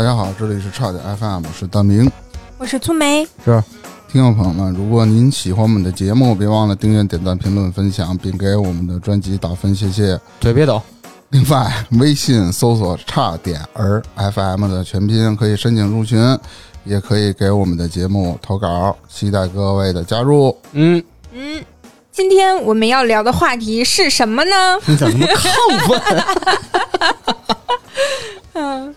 大家好，这里是差点 FM，我是大明。我是粗梅，听众朋友们，如果您喜欢我们的节目，别忘了订阅、点赞、评论、分享，并给我们的专辑打分，谢谢。嘴别抖，另外，微信搜索“差点儿 FM” 的全拼，可以申请入群，也可以给我们的节目投稿，期待各位的加入。嗯，嗯，今天我们要聊的话题是什么呢？你怎么那么亢奋？嗯，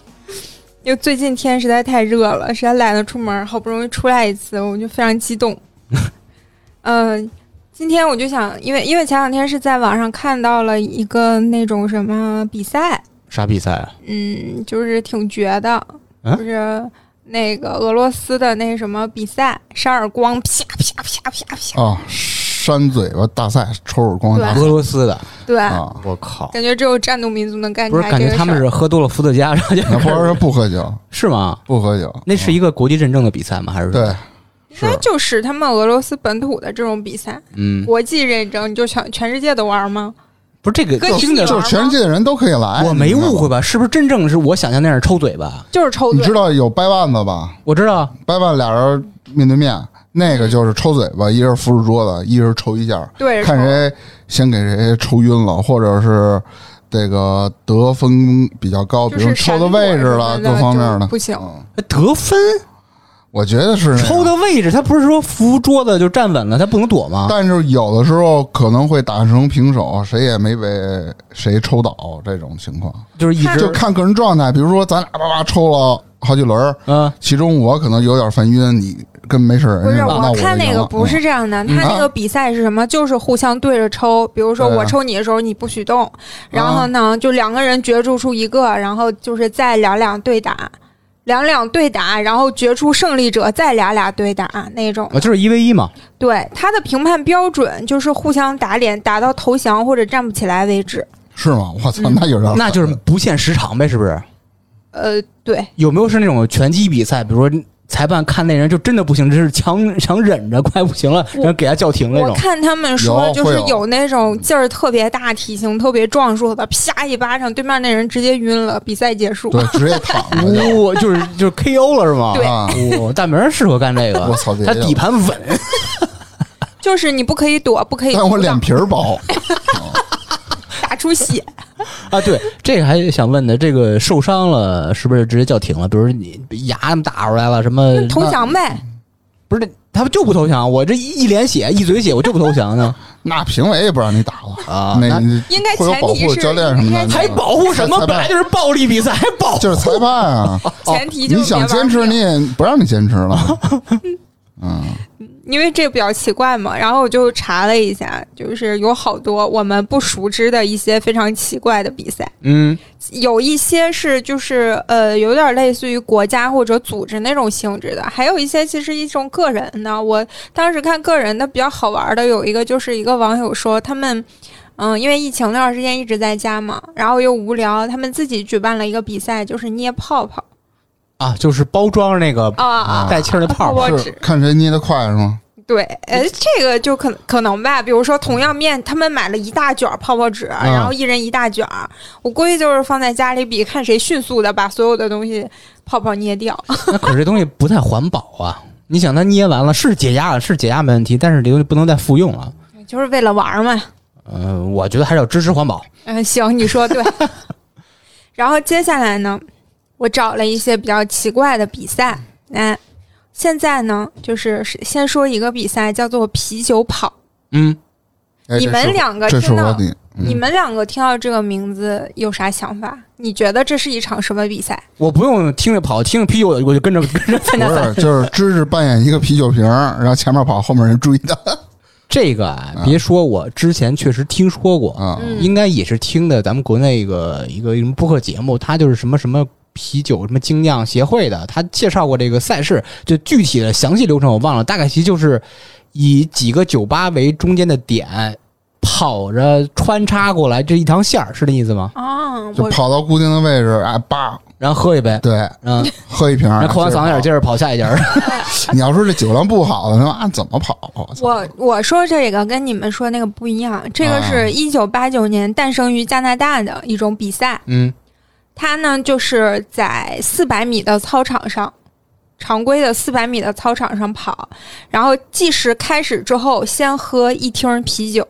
因为最近天实在太热了，实在懒得出门，好不容易出来一次，我就非常激动。嗯、今天我就想，因为因为前两天是在网上看到了一个那种什么比赛，啥比赛啊？嗯，就是挺绝的，啊就是那个俄罗斯的那什么比赛，扇耳光，啪啪啪啪啪，啊，扇嘴巴大赛，抽耳光大赛俄罗斯的，对，啊！我靠！感觉只有战斗民族能干出不是，感觉他们是喝多了伏特加，然后就那或者是不喝酒，是吗？不喝酒，那是一个国际认证的比赛吗？还是对，应该就是他们俄罗斯本土的这种比赛，嗯，国际认证，你就全全世界都玩吗？不是这个跟听着就是全世界的人都可以来。我没误会？吧？是不是真正是我想象那样抽嘴巴？就是抽嘴你知，道有掰腕子吧？我知道，掰腕俩人面对面，那个就是抽嘴巴，一人扶住桌子，一人抽一下，对看谁先给谁抽晕了，或者是这个得分比较高，比如抽的位置了，各方面的不行。得分我觉得是抽的位置，他不是说扶桌子就站稳了，他不能躲吗？但是有的时候可能会打成平手，谁也没被谁抽倒这种情况，就是一直就看个人状态。比如说咱俩叭叭抽了好几轮儿，嗯其中我可能有点犯晕，你跟没事人不是，我看那个不是这样的，他那个比赛是什么？就是互相对着抽，比如说我抽你的时候你不许动，然后呢就两个人角逐出一个，然后就是再两两对打，两两对打，然后决出胜利者，再俩俩对打那种。啊，就是一 v 一嘛。对，他的评判标准就是互相打脸，打到投降或者站不起来为止。是吗？我操，嗯那有点狠那就是不限时长呗，是不是？呃，对，有没有是那种拳击比赛，比如说裁判看那人就真的不行，这是强强忍着快不行了，然后给他叫停那种？我看他们说，就是有那种劲儿特别大、体型特别壮硕的，啪一巴掌，对面那人直接晕了，比赛结束。对，直接躺着就。是 就是 KO 了是吗？对。啊，哇，大明适合干这个，我操，他底盘稳，就是你不可以躲，不可以但我脸皮儿薄，打出血。啊。对，这个还想问的，这个受伤了是不是直接叫停了？比如你牙打出来了什么？投降呗，不是他们就不投降，我这一一脸血一嘴血，我就不投降呢 那评委也不让你打了啊那 应该会有保护前提是教练什么的，还保护什么？本来就是暴力比赛，还保护就是裁判啊！前提就你想坚持，你也不让你坚持了。嗯，因为这比较奇怪嘛，然后我就查了一下，就是有好多我们不熟知的一些非常奇怪的比赛。嗯有一些是就是呃有点类似于国家或者组织那种性质的，还有一些其实一种个人的。我当时看个人的比较好玩的有一个就是一个网友说他们。嗯，因为疫情那段时间一直在家嘛，然后又无聊，他们自己举办了一个比赛，就是捏泡泡啊，就是包装那个啊啊，带气儿的泡泡纸是看谁捏的快是吗？对，呃，这个就可可能吧。比如说，同样面，他们买了一大卷泡泡纸，然后一人一大卷儿。我估计就是放在家里比，看谁迅速的把所有的东西泡泡捏掉。那可是这东西不太环保啊！你想，它捏完了是解压了，是解压没问题，但是这东西不能再复用了。就是为了玩嘛。嗯、我觉得还是要支持环保。嗯、行，你说对。然后接下来呢，我找了一些比较奇怪的比赛。哎，现在呢，就是先说一个比赛，叫做啤酒跑。嗯，你们两个这是听到你们两个听到这个名字有啥想法？你觉得这是一场什么比赛？我不用听着跑，听着啤酒我就跟着跟着参加不赛。是，就是芝芝扮演一个啤酒瓶，然后前面跑，后面人追他 这个啊，别说我之前确实听说过，啊。嗯应该也是听的咱们国内一个一个什么播客节目，他就是什么什么啤酒什么精酿协会的，他介绍过这个赛事，就具体的详细流程我忘了，大概其实就是以几个酒吧为中间的点，跑着穿插过来这一条线儿，是这意思吗？啊，就跑到固定的位置，哎，叭，然后喝一杯，对，嗯，喝一瓶儿，然后扣完嗓子眼儿，接接着跑下一家 你要说这酒量不好的，那啊怎么跑？我我我说这个跟你们说那个不一样，这个啊。是一九八九年诞生于加拿大的一种比赛，嗯他呢就是在四百米的操场上，常规的四百米的操场上跑，然后计时开始之后，先喝一听啤酒，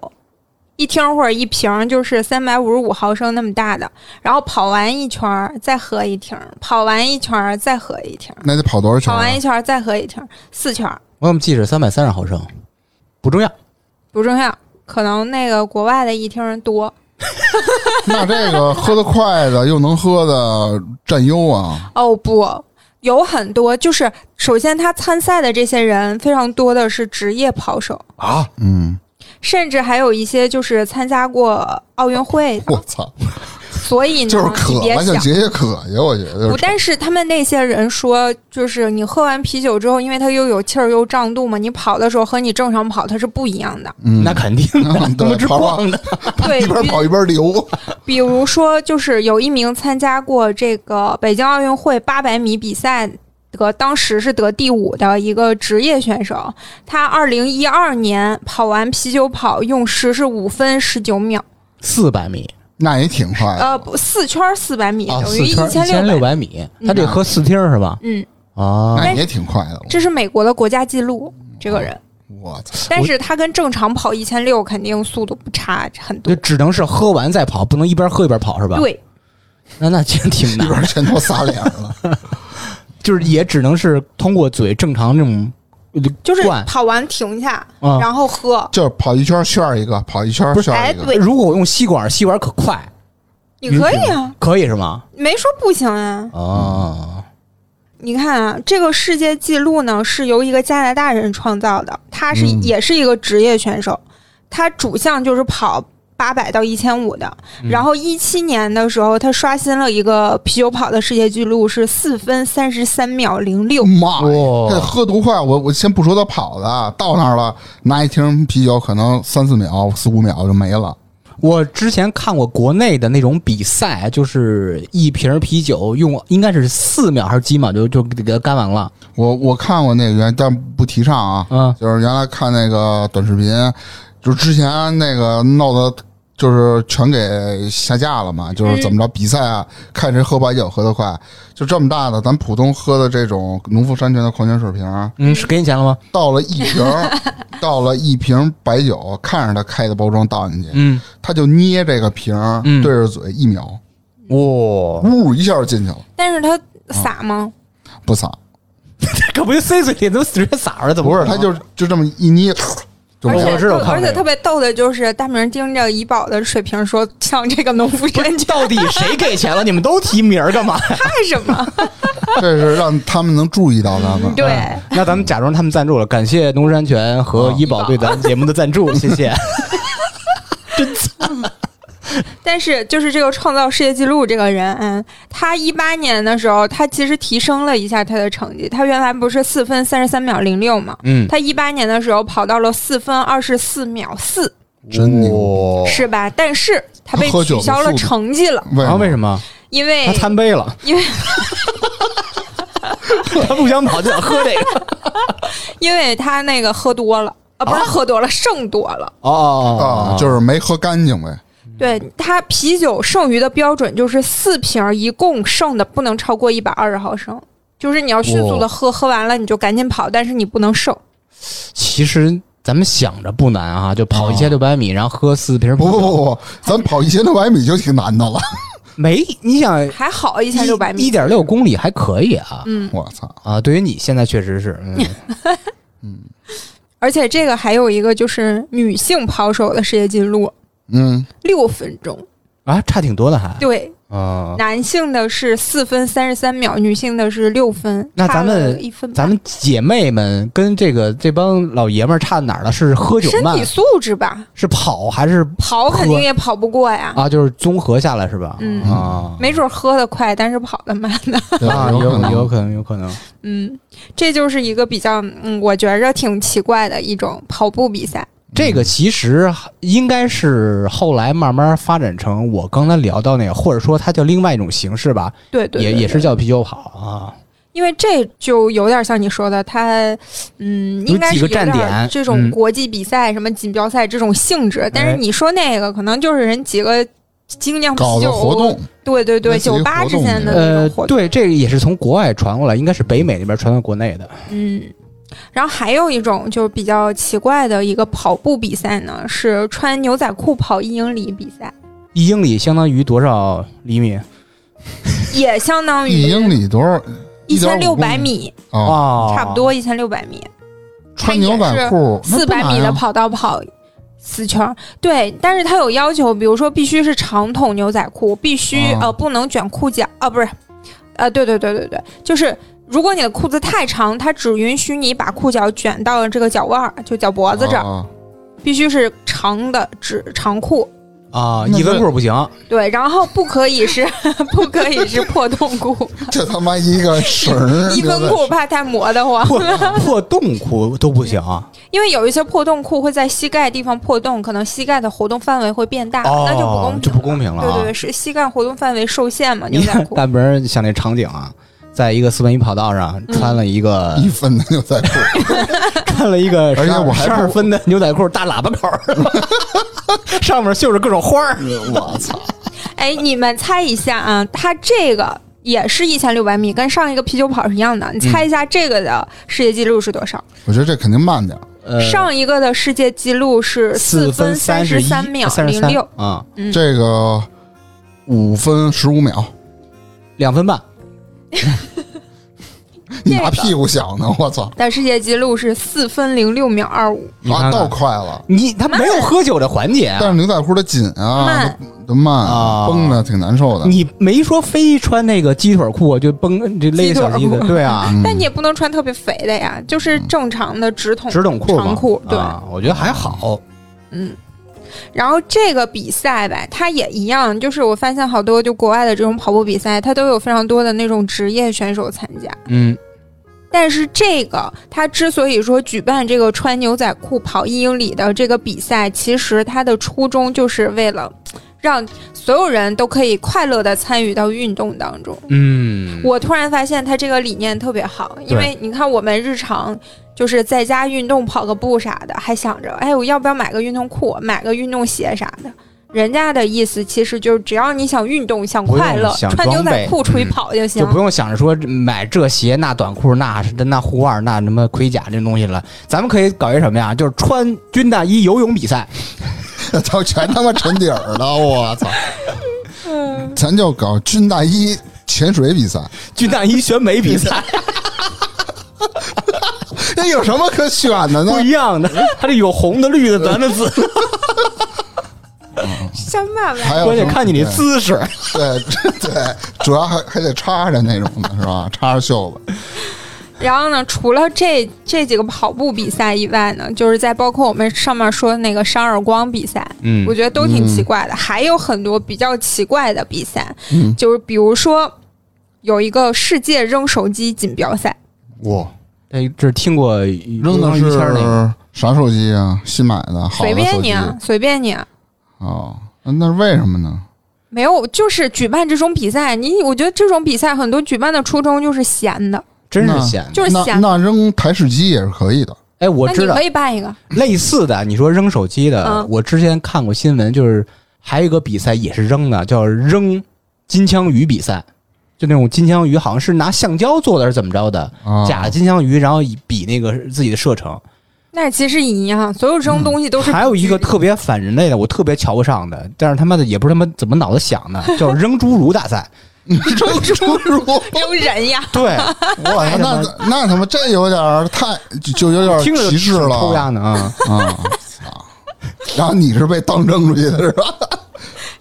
一听或者一瓶就是三百五十五毫升那么大的，然后跑完一圈儿再喝一听，跑完一圈儿再喝一听，那得跑多少圈啊？跑完一圈儿再喝一听，四圈儿我怎么记着三百三十毫升？不重要，不重要，可能那个国外的一听多。那这个喝得快的又能喝的占优啊！哦不，有很多，就是首先他参赛的这些人非常多的是职业跑手，啊，嗯，甚至还有一些就是参加过奥运会的，我操，所以呢，就是你别渴了，想想。解解渴呀，我觉得不，但是他们那些人说，就是你喝完啤酒之后，因为它又有气儿又胀肚嘛，你跑的时候和你正常跑它是不一样的。嗯，那肯定的，嗯他妈之对跑跑光的。对，一边跑一边流，比如说，就是有一名参加过这个北京奥运会八百米比赛得当时是得第五的一个职业选手，他二零一二年跑完啤酒跑用时是五分十九秒，四百米那也挺快的。呃，不四圈四百米啊，等于四圈千千六百。百米，他这喝四听是吧？嗯，啊，那也挺快的，这是美国的国家纪录，这个人，我操！但是他跟正常跑一千六肯定速度不差很多。就只能是喝完再跑，不能一边喝一边跑是吧？，对，那那真挺一难，边全都撒脸了，就是也只能是通过嘴正常这种就是跑完停下，啊。然后喝。就是跑一圈炫一个，跑一圈炫一个。哎对如果我用吸管，吸管可快，你可以啊，可以是吗？没说不行啊。哦，你看啊，这个世界纪录呢是由一个加拿大人创造的，他是、嗯也是一个职业选手，他主项就是跑八百到一千五的。嗯然后一七年的时候，他刷新了一个啤酒跑的世界纪录，是四分三十三秒零六。妈呀！哇这喝多快！我我先不说他跑的，到那儿了，拿一瓶啤酒，可能三四秒、四五秒就没了。我之前看过国内的那种比赛，就是一瓶啤酒用应该是四秒还是几秒就就给它干完了。我我看过那个原，但不提倡啊。嗯就是原来看那个短视频，就是之前那个闹的，就是全给下架了嘛。就是怎么着比赛啊，看谁喝白酒喝得快，就这么大的，咱普通喝的这种农夫山泉的矿泉水瓶，嗯，是给你钱了吗？倒了一瓶儿，倒了一瓶白酒，看着他开的包装倒进去，嗯，他就捏这个瓶对着嘴一秒，哇，呜一下就进去了，但是他洒吗？不洒，可不就塞嘴里，怎么直接撒出来？怎么不是，他就就这么一捏，就而且而且特别逗的就是大明盯着怡宝的水瓶说：“像这个农夫山泉到底谁给钱了？你们都提名儿干嘛？怕什么 这是让他们能注意到咱们。对嗯那咱们假装他们赞助了，感谢农夫山泉和怡宝对咱节目的赞助，谢谢。真惨，？” 但是就是这个创造世界纪录这个人，嗯，他一八年的时候，他其实提升了一下他的成绩。他原来不是四分三十三秒零六嘛？嗯，他一八年的时候跑到了四分二十四秒四，真牛是吧？但是他被取消了成绩了，为然后为什什么因为他贪杯了？因为 他不想跑就想喝这个。因为他那个喝多了啊，不是喝多了，剩多了。哦？就是没喝干净呗。对它啤酒剩余的标准就是四瓶，一共剩的不能超过一百二十毫升，就是你要迅速的喝，喝完了你就赶紧跑，但是你不能剩。其实咱们想着不难啊，就跑一千六百米，然后喝四瓶。不不不不，咱跑一千六百米就挺难的了。没，你想还好一千六百米一米，点六公里还可以啊。嗯，我操！啊，对于你现在确实是，嗯，而且这个还有一个就是女性跑手的世界纪录，嗯，六分钟。啊，差挺多的还。对，啊，男性的是四分三十三秒，女性的是六分，那咱们一分。咱们姐妹们跟这个这帮老爷们儿差哪儿了？是喝酒慢身体，素质吧，是跑还是跑肯定也跑不过呀。啊？就是综合下来是吧？嗯啊，没准喝的快，但是跑的慢的。啊，有可能有有可能，有可能。嗯，这就是一个比较，嗯，我觉着挺奇怪的一种跑步比赛。这个其实应该是后来慢慢发展成我刚才聊到那个，或者说它叫另外一种形式吧，对对也对对也是叫啤酒跑啊。因为这就有点像你说的，它嗯，有应该是有几个站点这种国际比赛、什么锦标赛这种性质。但是哎你说那个，可能就是人几个精酿搞啤酒的活动，对对对，酒吧之间的呃种活，动。对，这个也是从国外传过来，应该是北美那边传到国内的。嗯，然后还有一种就是比较奇怪的一个跑步比赛呢，是穿牛仔裤跑一英里比赛，一英里相当于多少厘米？也相当于一英里多少？一千六百米，啊，哦，差不。多一千六百米，穿牛仔裤？四百米的，跑道跑。四圈。儿对，但是它有要求，比如说必须是长筒牛仔裤，必须、啊呃不能卷裤脚。啊，不是，呃对对对对对，就是如果你的裤子太长，它只允许你把裤脚卷到这个脚腕儿，就脚脖脖子这儿，啊必须是长的纸长裤，啊，那一分裤不行。对，然后不可以是 不可以是破洞裤，这他妈一个绳儿，一分裤怕太磨得慌，破破洞裤都不行。因为有一些破洞裤会在膝盖地方破洞，可能膝盖的活动范围会变大，哦，那就不公平，就不公平了啊。对对对，是膝盖活动范围受限嘛，牛你看仔裤。大门像那场景啊，在一个四分一跑道上嗯穿了一个、一分的牛仔裤，穿了一个而且我还十二分的牛仔裤大喇叭口儿，上面绣着各种花儿。我操！哎，你们猜一下啊，他这个也是一千六百米，跟上一个啤酒跑是一样的。你猜一下这个的世界纪录是多少？我觉得这肯定慢点儿，呃，上一个的世界纪录是四分三十三秒零六，啊，嗯，这个五分十五秒，两分半。你拿屁股想呢？我操！但世界纪录是四分零六秒二五。你看看啊，倒快了。你他没有喝酒的环节啊但是牛仔裤的紧啊，慢都都慢啊，绷的挺难受的。你没说非穿那个鸡腿裤就绷这勒小鸡的，鸡腿裤对啊，嗯但你也不能穿特别肥的呀，就是正常的直筒直筒裤嘛长裤，对，啊，我觉得还好。嗯。然后这个比赛吧，它也一样，就是我发现好多就国外的这种跑步比赛，它都有非常多的那种职业选手参加。嗯，但是这个它之所以说举办这个穿牛仔裤跑一英里的这个比赛，其实它的初衷就是为了让所有人都可以快乐的参与到运动当中。嗯，我突然发现他这个理念特别好，因为你看我们日常就是在家运动跑个步啥的，还想着哎我要不要买个运动裤、买个运动鞋啥的。人家的意思其实就是只要你想运动、想快乐，穿牛仔裤出去嗯跑就行。就不用想着说买这鞋那短裤那那护腕那什么盔甲这东西了，咱们可以搞一什么呀？就是穿军大衣游泳比赛，操，全他妈沉底儿了！我操，嗯，咱就搞军大衣潜水比赛，军大衣选美比赛 那有什么可选的呢不？一样的，它这有红的、绿的、蓝的、紫的，什么玩意儿？关键看你那姿势。对对对，主要还还得插着那种的是吧？插着袖子。然后呢，除了这这几个跑步比赛以外呢，就是在包括我们上面说的那个扇耳光比赛，嗯我觉得都挺奇怪的。还有很多比较奇怪的比赛，嗯就是比如说有一个世界扔手机锦标赛，哇，这这听过扔的是啥手机啊？新买的，好随便你啊，随便你啊。哦，那那是为什么呢？没有，就是举办这种比赛，你我觉得这种比赛很多举办的初衷就是闲的，真是闲。那就是闲。那扔台式机也是可以的。哎，我知道那你可以办一个，类似的，你说扔手机的，嗯我之前看过新闻，就是还有一个比赛也是扔的，叫扔金枪鱼比赛，就那种金枪鱼好像是拿橡胶做的，是怎么着的？啊，假的金枪鱼，然后比那个自己的射程。那其实一样，所有这种东西都是、还有一个特别反人类的，我特别瞧不上的，但是他妈的也不是他妈怎么脑子想的，叫扔侏儒大赛。扔侏儒，扔人呀。对，哇，那那他妈这有点儿太就就有点听着就歧视了抽样的啊！啊！操！然后你是被当扔出去的是吧？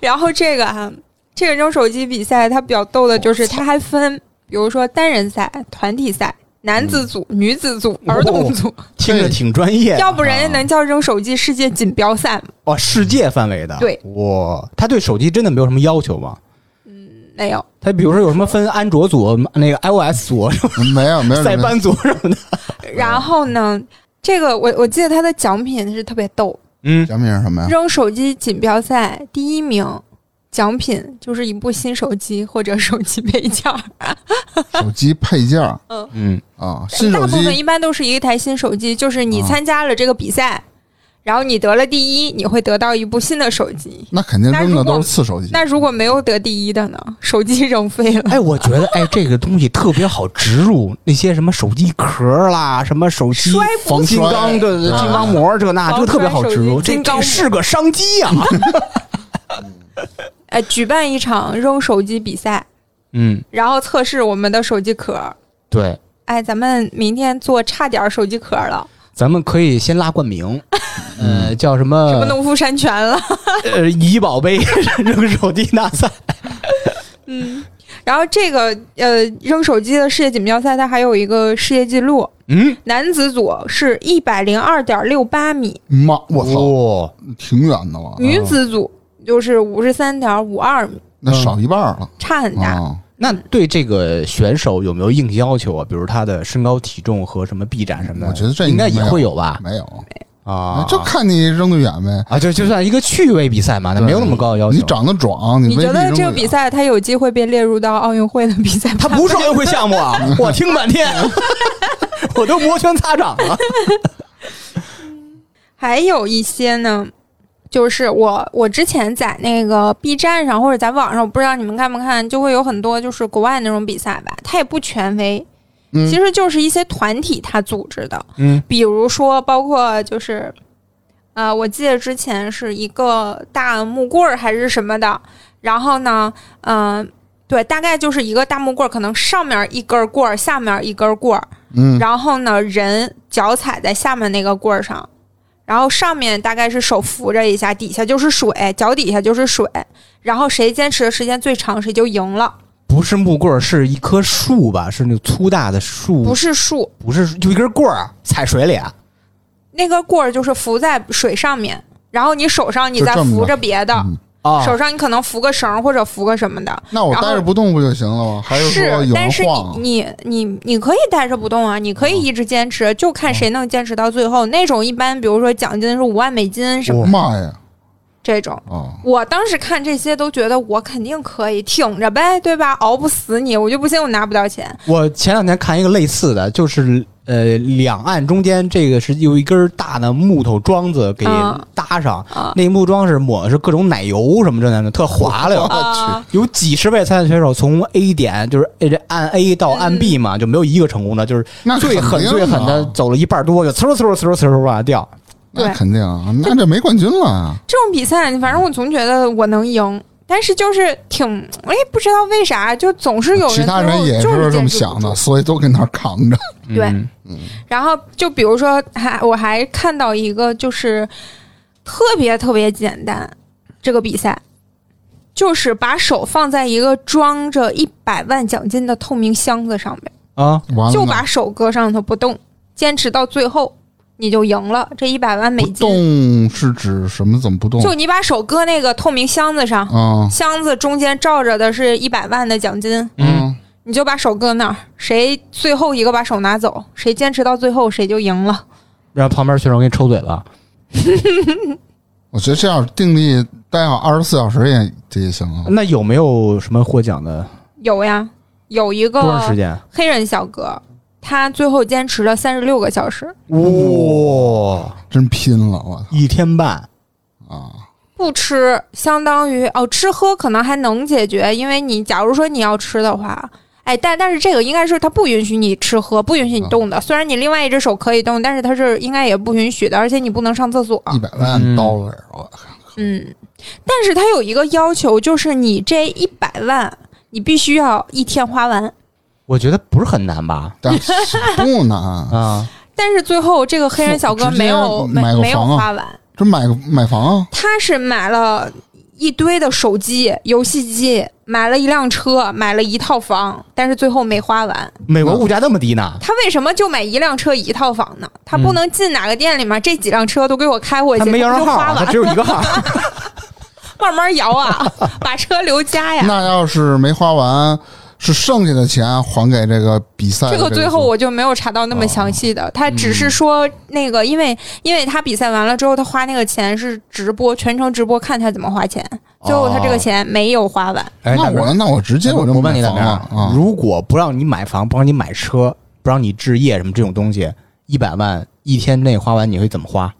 然后这个啊，这个扔手机比赛它比较逗的就是它还分，比如说单人赛、团体赛、男子组、女子组、哦儿童组，听着挺专业，要不人家能叫扔手机世界锦标赛吗？哦，世界范围的。对，哇，他对手机真的没有什么要求吗？嗯没有。他比如说有什么分安卓组、那个 iOS 组、没有没有没有 塞班组什么的。然后呢，这个我我记得他的奖品是特别逗，嗯，奖品是什么呀？扔手机锦标赛第一名。奖品就是一部新手机或者手机配件儿，手机配件儿嗯，啊，新手大部分一般都是一台新手机，就是你啊参加了这个比赛，然后你得了第一，你会得到一部新的手机。那肯定扔的都是次手机。那如果没有得第一的呢？手机扔废了。哎，我觉得哎，这个东西特别好植入，那些什么手机壳啦，什么手机摔防金刚摔的对金刚膜，这那防就特别好植入，这这是个商机啊。哎，举办一场扔手机比赛，嗯，然后测试我们的手机壳。对，哎，咱们明天做差点手机壳了，咱们可以先拉冠名，呃，叫什么什么么农夫山泉了。呃怡宝杯 扔手机大赛。嗯，然后这个呃扔手机的世界锦标赛，它还有一个世界纪录，嗯，男子组是一百零二点六八米，妈，我操，操，挺远的了，女子组就是五十三点五二米，那少一半了差很大。啊。那对这个选手有没有硬性要求啊？比如他的身高、体重和什么臂展什么的？我觉得这应该也会有吧？没有，啊，就看你扔得远呗。啊，就就算一个趣味比赛嘛，那没有那么高的要求。你长得壮，你觉得这个比赛他有机会被列入到奥运会的比赛吗？他不是奥运会项目啊！我听半天，我都摩拳擦掌了。还有一些呢，就是我我之前在那个 B 站上或者在网上，我不知道你们看不看，就会有很多就是国外那种比赛吧，它也不权威，嗯其实就是一些团体他组织的，嗯比如说包括就是。呃，我记得之前是一个大木棍儿还是什么的，然后呢，嗯、对，大概就是一个大木棍儿，可能上面一根棍儿，下面一根棍儿，嗯，然后呢，人脚踩在下面那个棍儿上，然后上面大概是手扶着一下，底下就是水，脚底下就是水，然后谁坚持的时间最长，谁就赢了。不是木棍儿，是一棵树吧？是那粗大的树，不是树，不是，就一根棍儿踩水里啊。那个棍儿就是浮在水上面，然后你手上你再扶着别的，嗯啊手上你可能扶个绳或者扶个什么的。那我然后待着不动不就行了吗？还说有但是？你你你你可以待着不动啊，你可以一直坚持，就看谁能坚持到最后。那种一般，比如说奖金是五万美金什么妈呀！这种。啊，我当时看这些都觉得我肯定可以，挺着呗，对吧？熬不死你，我就不信我拿不到钱。我前两天看一个类似的，就是呃，两岸中间这个是有一根大的木头桩子给嗯搭上，啊。那木桩是抹的是各种奶油什么之类的，特滑溜。啊，有几十位参赛选手从 A 点就是按 A 到按 B 嘛，就没有一个成功的，就是最狠最狠的啊走了一半多，就呲溜呲溜呲溜呲溜往下掉。那对。肯定啊，那这没冠军了。这种比赛，反正我总觉得我能赢，但是就是挺，我也，不知道为啥，就总是有人其他人也是这么想的，所以都跟那儿扛着。对。嗯。然后就比如说，还我还看到一个就是特别特别简单，这个比赛就是把手放在一个装着一百万奖金的透明箱子上面，啊，完了，就把手搁上头不动，坚持到最后你就赢了这一百万美不金。动是指什么？怎么不动？就你把手搁那个透明箱子上，啊，箱子中间罩着的是一百万的奖金，嗯，你就把手搁那儿，谁最后一个把手拿走，谁坚持到最后谁就赢了。然后旁边选手给你抽嘴了。我觉得这样定力待好二十四小时也这也行啊。那有没有什么获奖的？有呀，有一个多长时个间？黑人小哥，他最后坚持了三十六个小时，哇，真拼了，我操一天半。啊！不吃，相当于哦，吃喝可能还能解决，因为你假如说你要吃的话。哎，但但是这个应该是他不允许你吃喝，不允许你动的。虽然你另外一只手可以动，但是他是应该也不允许的，而且你不能上厕所。一百万嗯 dollar，我嗯，但是他有一个要求，就是你这一百万，你必须要一天花完。我觉得不是很难吧？但是不难，啊，但是最后这个黑人小哥没有没买个没有房啊花完，这买个买房啊，他是买了一堆的手机、游戏机，买了一辆车，买了一套房，但是最后没花完。美国物价那么低呢？他为什么就买一辆车一套房呢？他不能进哪个店里面，这几辆车都给我开回去，他没摇上号啊，他只，有一个号。慢慢摇啊，把车留家呀。那要是没花完，是剩下的钱还给这个比赛的这个最后我就没有查到那么详细的，他只是说那个，因为因为他比赛完了之后，他花那个钱是直播，全程直播看他怎么花钱，最后他这个钱没有花完。哎，那我那我直接我就我问你怎么样？啊！如果不让你买房，不让你买车，不让你置业什么这种东西，一百万一天内花完，你会怎么花？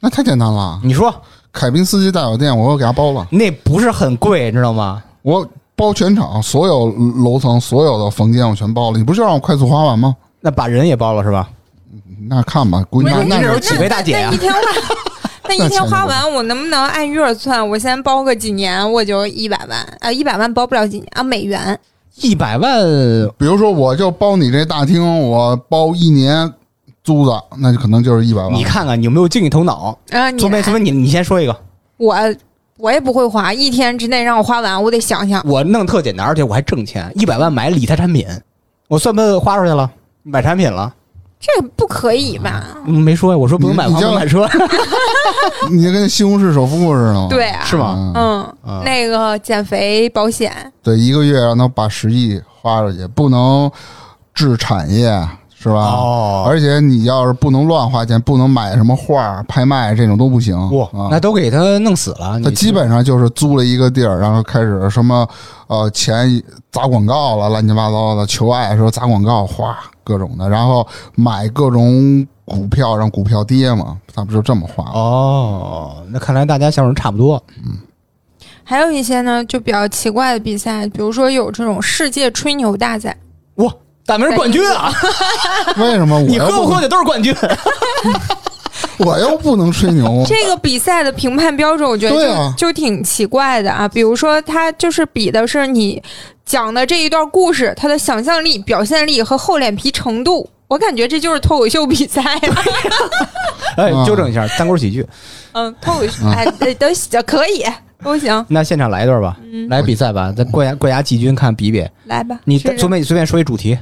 那太简单了。你说凯宾斯基大酒店，我又给他包了，那不是很贵，知道吗？我包全场所有楼层所有的房间我全包了。你不就让我快速花完吗？那把人也包了是吧？那看吧，估计那那那几位大姐呀那一天花，那一天花完，我能不能按月算？我先包个几年，我就一百万啊，一百万包不了几年啊，美元。一百万，比如说我就包你这大厅，我包一年租子，那就可能就是一百万。你看看你有没有经济头脑？啊，你左边，左边，你你先说一个。我我也不会花，一天之内让我花完，我得想想。我弄特简单，而且我还挣钱，一百万买理财产品，我算不算花出去了？买产品了？这不可以吧？嗯，没说呀，我说不能买房，你不能买车，你就跟西红柿首富似的吗？对啊，是吗？嗯，啊那个减肥保险，对，一个月让他把十亿花出去，不能置产业，是吧？哦而且你要是不能乱花钱，不能买什么画、拍卖这种都不行。哇，啊那都给他弄死了。他基本上就是租了一个地儿，然后开始什么呃钱砸广告了，乱七八糟的，求爱时候砸广告，哗各种的，然后买各种股票，让股票跌嘛，他不就这么花？哦，那看来大家想法差不多。嗯还有一些呢就比较奇怪的比赛，比如说有这种世界吹牛大赛，哇，大明冠军啊！为什么我你喝不喝的都是冠军。我又不能吹牛？这个比赛的评判标准，我觉得就、啊就挺奇怪的啊。比如说，他就是比的是你讲的这一段故事，他的想象力、表现力和厚脸皮程度。我感觉这就是脱口秀比赛啊。哎，啊纠正一下，单口喜剧。嗯，脱口秀，哎，都都可以，都行。那现场来一段吧，嗯来比赛吧，咱冠亚冠亚季军看比比。来吧，你试试随便你随便说一主题，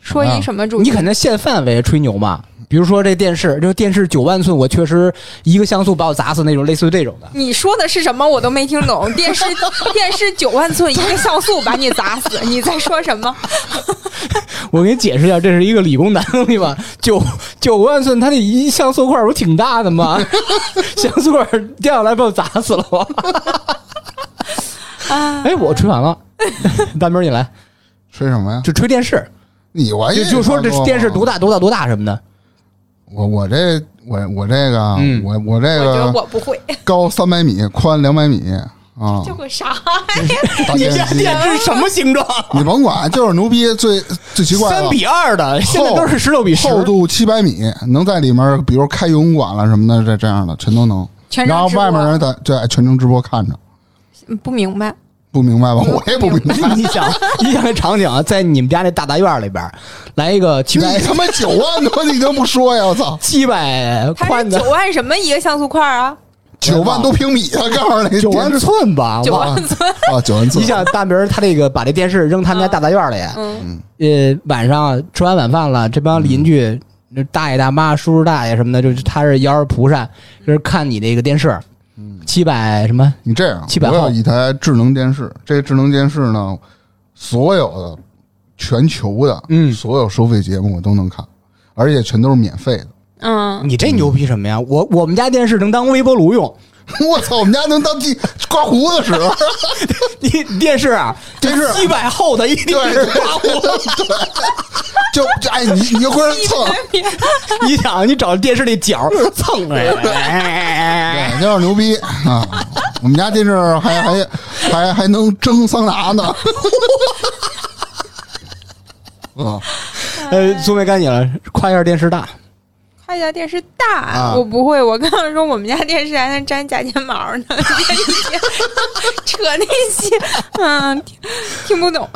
说一什么主题？你肯定限范围吹牛嘛。比如说这电视，这电视九万寸，我确实一个像素把我砸死那种，类似于这种的。你说的是什么？我都没听懂。电视电视九万寸，一个像素把你砸死，你在说什么？我给你解释一下，这是一个理工男东西吧？九九万寸，它那一像素块不挺大的吗？像素块掉下来把我砸死了吧？啊，哎，我吹完了，大明你来，吹什么呀？就吹电视，你玩意就就说这电视多大多大多大什么的。我我这我我这个、嗯我我这我觉得个我不会，高三百米，宽两百米啊 这，会啥？大电视机，电视什么形状？你甭管，就是牛逼，最最奇怪了。三比二的，现在都是十六比十。厚度七百米，能在里面，比如开游泳馆了什么的，这这样的全都能。然后外面人在在全程直播看着，不明白。不明白吧？我也不明白。你想，你想这场景啊，在你们家那大大院里边，来一个七你百他妈九万多，你都不说呀！我操，七百它宽的是九万什么一个像素块啊？九万多平米啊！告诉你，九万寸吧？九哇万寸。啊，九万寸。你想大明儿他这个把这电视扔他们家大大院里，嗯，呃，晚上吃完晚饭了，这帮邻居、那大爷大妈、叔叔大爷什么的，就是他是摇着蒲扇，就是看你这个电视，七百什么？你这样，700我有一台智能电视，这个智能电视呢，所有的全球的，嗯所有收费节目我都能看，而且全都是免费的。嗯，你这牛逼什么呀？我我们家电视能当微波炉用，我操，我们家能当地刮胡子使，你电视啊，电视七百厚的一定对是刮胡子。就就哎，你你就搁这蹭，你想，你找电视那角儿蹭哎，对，有点牛逼啊！我们家电视还还还还能蒸桑拿呢。啊，呃，苏梅该你了，夸一下电视大。他家电视大，啊我不会。我刚刚说我们家电视还能粘假睫毛呢，扯那些，嗯，听听不懂。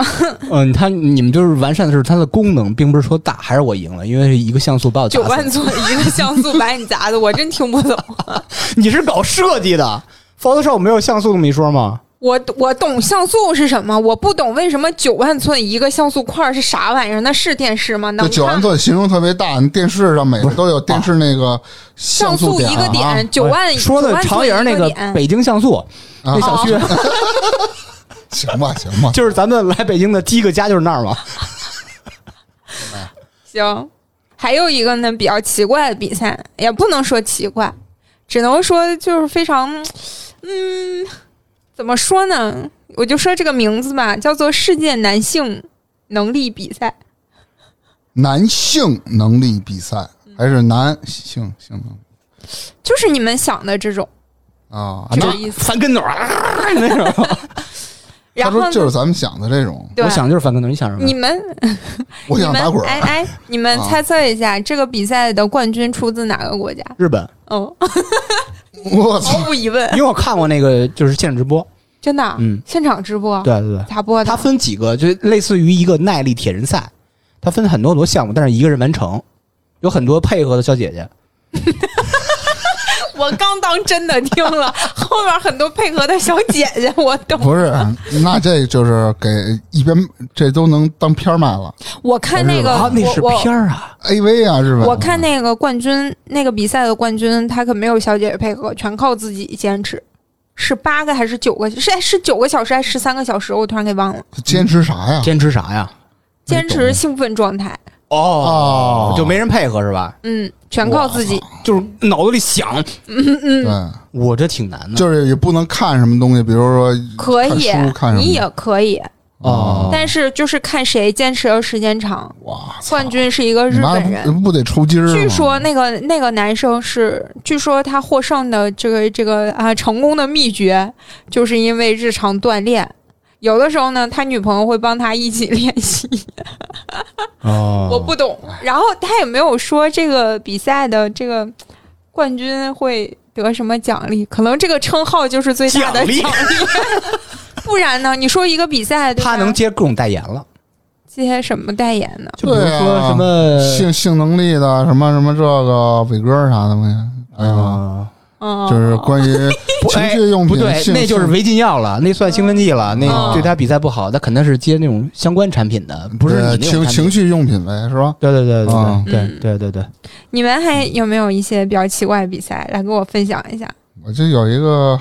嗯，他你们就是完善的是它的功能，并不是说大，还是我赢了，因为是一个像素把我九万寸一个像素把你砸的，我真听不懂。你是搞设计的，Photoshop 没有像素这么一说吗？我我懂像素是什么，我不懂为什么九万寸一个像素块是啥玩意儿？那是电视吗？那九万看寸形容特别大，你电视上每个都有电视那个像素一个啊点，九万说的9万寸长营那个点北京像素啊那小区 行吧行吧，就是咱们来北京的第一个家就是那儿嘛。行，还有一个呢比较奇怪的比赛，也不能说奇怪，只能说就是非常，嗯，怎么说呢？我就说这个名字吧，叫做世界男性能力比赛。男性能力比赛还是男性性能力？就是你们想的这种，啊，这那个意思。翻跟头啊 那种。他然后呢说就是咱们想的这种，我想就是翻跟头，你想什么？你们 我想打滚。哎哎，你们啊猜测一下，这个比赛的冠军出自哪个国家？日本，嗯，我操！毫无疑问因，为我看过那个就是现场直播，真的，嗯，现场直播，对对对，咋播的？它分几个，就类似于一个耐力铁人赛，它分很多很多项目，但是一个人完成，有很多配合的小姐姐。我刚当真的听了，后面很多配合的小姐姐，我懂。不是，那这就是给一边这都能当片儿卖了我看那个，啊，那是片儿啊，，AV 啊，是吧。我看那个冠军，那个比赛的冠军，他可没有小姐姐配合，全靠自己坚持。是八个还是九个？是哎是九个小时还是十三个小时？我突然给忘了。坚持啥呀？坚持啥呀？坚持兴奋状态，哦就没人配合是吧？嗯，全靠自己。就是脑子里想，对，我这挺难的。就是也不能看什么东西，比如说可以看什么，你也可以，哦但是就是看谁坚持的时间长。哇，冠军是一个日本人，不得抽筋儿？据说那个那个男生是，据说他获胜的这个这个啊成功的秘诀，就是因为日常锻炼。有的时候呢，他女朋友会帮他一起练习，哦 我不懂。然后他也没有说这个比赛的这个冠军会得什么奖励，可能这个称号就是最大的奖励 奖励。不然呢？你说一个比赛，他能接各种代言了，接什么代言呢？就比如说什么性性能力的什么什么这个伟哥啥的嘛，哎呀，啊，嗯，就是关于 情趣用品，不对，那就是违禁药了，那算兴奋剂了，那嗯对他比赛不好，他肯定是接那种相关产品的，不是情情趣用品呗，是吧？对对对对啊对嗯对对对对，你们还有没有一些比较奇怪的比赛来跟我分享一下？我这有一个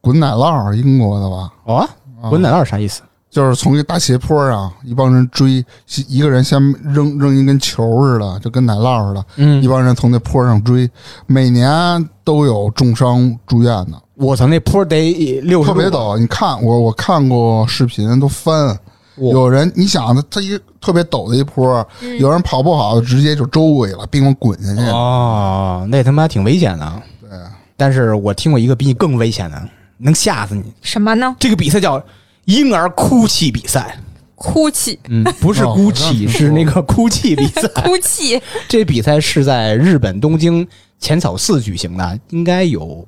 滚奶酪，英国的吧？哦，啊滚奶酪啥意思？就是从一个大斜坡上，一帮人追，一个人先扔扔一根球似的，就跟奶酪似的，嗯一帮人从那坡上追，每年都有重伤住院的，我操，那坡得六十特别陡。你看我我看过视频，都翻。有人，你想他他一特别陡的一坡，嗯有人跑不好，直接就周围了，并往滚下去。哦，那他妈挺危险的。对，但是我听过一个比你更危险的，能吓死你。什么呢？这个比赛叫婴儿哭泣比赛，哭泣，嗯，不是哦哭泣，是那个哭泣比赛。哭泣，这比赛是在日本东京浅草寺举行的，应该有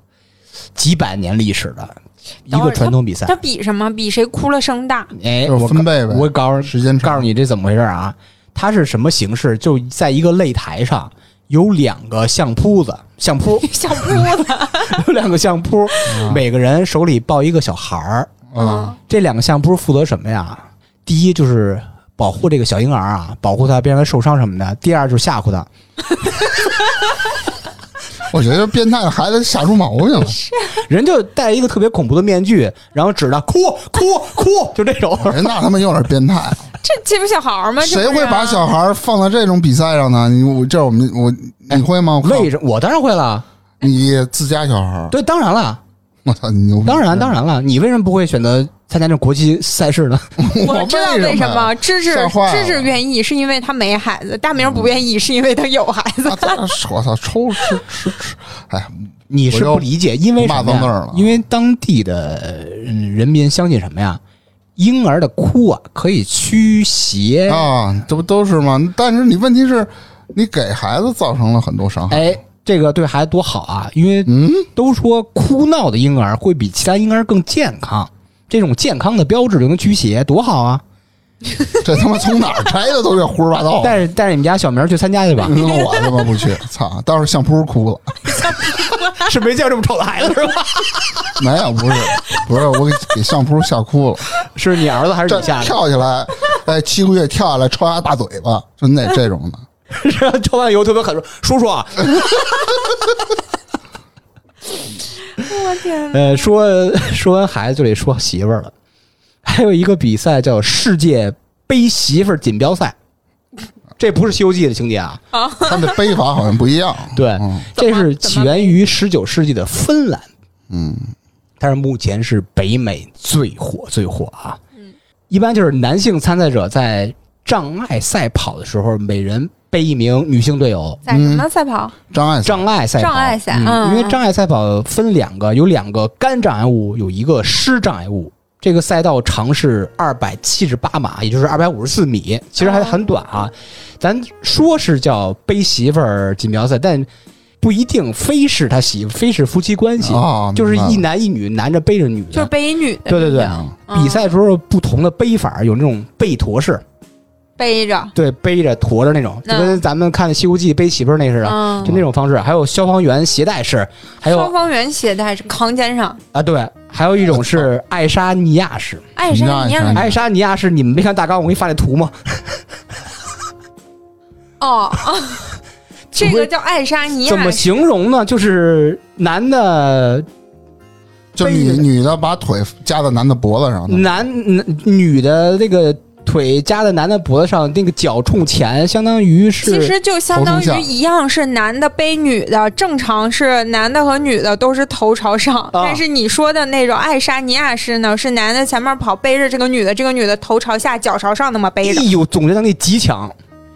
几百年历史的一个传统比赛它。比什么？比谁哭了声大？哎，就是我分贝呗我告诉时间告诉你这怎么回事啊？它是什么形式？就在一个擂台上有两个相扑子，相扑 相扑子，有两个相扑，每个人手里抱一个小孩儿。啊，这两个项不是负责什么呀？第一就是保护这个小婴儿啊，保护他别让他受伤什么的；第二就是吓唬他。我觉得变态的孩子吓出毛病了。人就戴一个特别恐怖的面具，然后指着哭哭哭，就这种。人那他妈有点变态，这这不小孩儿吗？谁会把小孩放到这种比赛上呢？你我这我们我你会吗？我靠为什我当然会了，你自家小孩，对，当然了，我操，你牛逼！当然当然了，你为什么不会选择参加这国际赛事呢？我知道为什么，芝芝芝芝愿意是因为他没孩子，大明不愿意是因为他有孩子。我操，抽吃吃吃，哎，你是不理解，因为什么呀骂到那儿了？因为当地的嗯人民相信什么呀？婴儿的哭啊，可以驱邪。啊，这不都是吗？但是你问题是，你给孩子造成了很多伤害。哎，这个对孩子多好啊！因为嗯，都说哭闹的婴儿会比其他婴儿更健康，这种健康的标志就能驱邪，多好啊！这他妈从哪儿摘的都是胡说八道。带着带着你们家小明去参加去吧，那我他妈不去，操！到时候相扑哭了，是没见过这么丑的孩子是吧？没有，不是，不是，我给给相扑吓哭了，是你儿子还是你吓的？跳起来，哎，七个月跳下来抽他大嘴巴，就那这种的。是抽完以后特别狠，说叔叔啊，我天哪！呃，说说完孩子就得说媳妇儿了。还有一个比赛叫世界背媳妇儿锦标赛，这不是《西游记》的情节啊，他的背法好像不一样。对，嗯这是起源于十九世纪的芬兰，嗯，但是目前是北美最火最火啊。一般就是男性参赛者在障碍赛跑的时候，每人背一名女性队友。在什么赛跑？障碍赛障碍赛跑，障碍赛因为障碍赛跑分两个，有两个干障碍物，有一个湿障碍物。这个赛道长是二百七十八码，也就是二百五十四米，其实还很短啊。咱说是叫背媳妇儿锦标赛，但不一定非是他媳妇，非是夫妻关系，啊，就是一男一女，男着背着女的。就是背一女的，对对对。嗯。比赛时候不同的背法，有那种背驮式，背着，对，背着驮着那种，就嗯跟咱们看《西游记》背媳妇儿那似的，嗯。就，那种方式。还有消防员携带式，还有消防员携带是扛肩上，啊，对，还有一种是爱沙尼亚式。爱沙尼亚尼爱沙尼亚式，你们没看大纲，我给你发那图吗？哦，啊这个叫爱沙尼亚怎么，形容呢？就是男的就女女的把腿夹在男的脖子上，男男女的那个腿夹在男的脖子上，那个脚冲前，相当于是其实就相当于一样，是男的背女的，正常是男的和女的都是头朝上，但是你说的那种爱沙尼亚式呢，是男的前面跑背着这个女的，这个女的头朝下，脚朝上那么背着哎。呦，总结能力极强。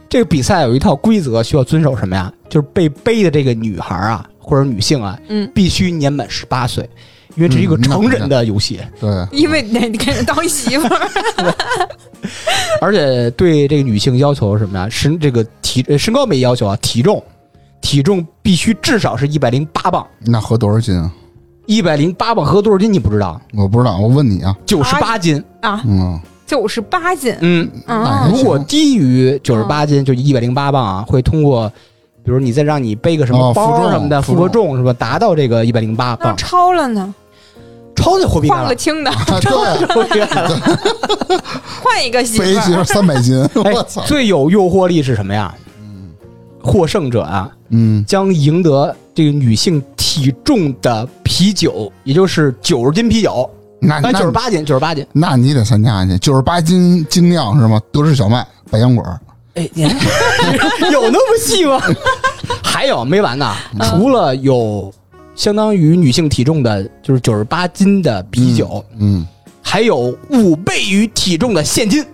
这个比赛有一套规则，需要遵守什么呀？就是被背的这个女孩啊，或者女性啊，嗯，必须年满十八岁，因为这是一个成人的游戏，对，因为你给人当媳妇儿，而且对这个女性要求什么呀？身这个体呃身高没要求啊，体重体重必须至少是一百零八磅，那合多少斤啊？一百零八磅合多少斤你不知道？我不知道，我问你啊。九十八斤啊。嗯，九十八斤。嗯，那嗯还，如果低于九十八斤，就一百零八磅啊，会通过，比如你再让你背个什么哦负重包什么的，负重是吧？达到这个一百零八那磅，超了呢？超就货币换个，轻的，啊对，货了。换一个媳妇背媳妇儿。三百斤，哎 我操！最有诱惑力是什么呀？获胜者啊，嗯，将赢得这个女性体重的啤酒，也就是九十斤啤酒，那哎，九十八斤，九十八斤。那你得参加去，九十八斤精酿是吗？德式小麦百香果，哎，你 有那么细吗？还有没完呢？除了有相当于女性体重的，就是九十八斤的啤酒，嗯，还有五倍于体重的现金。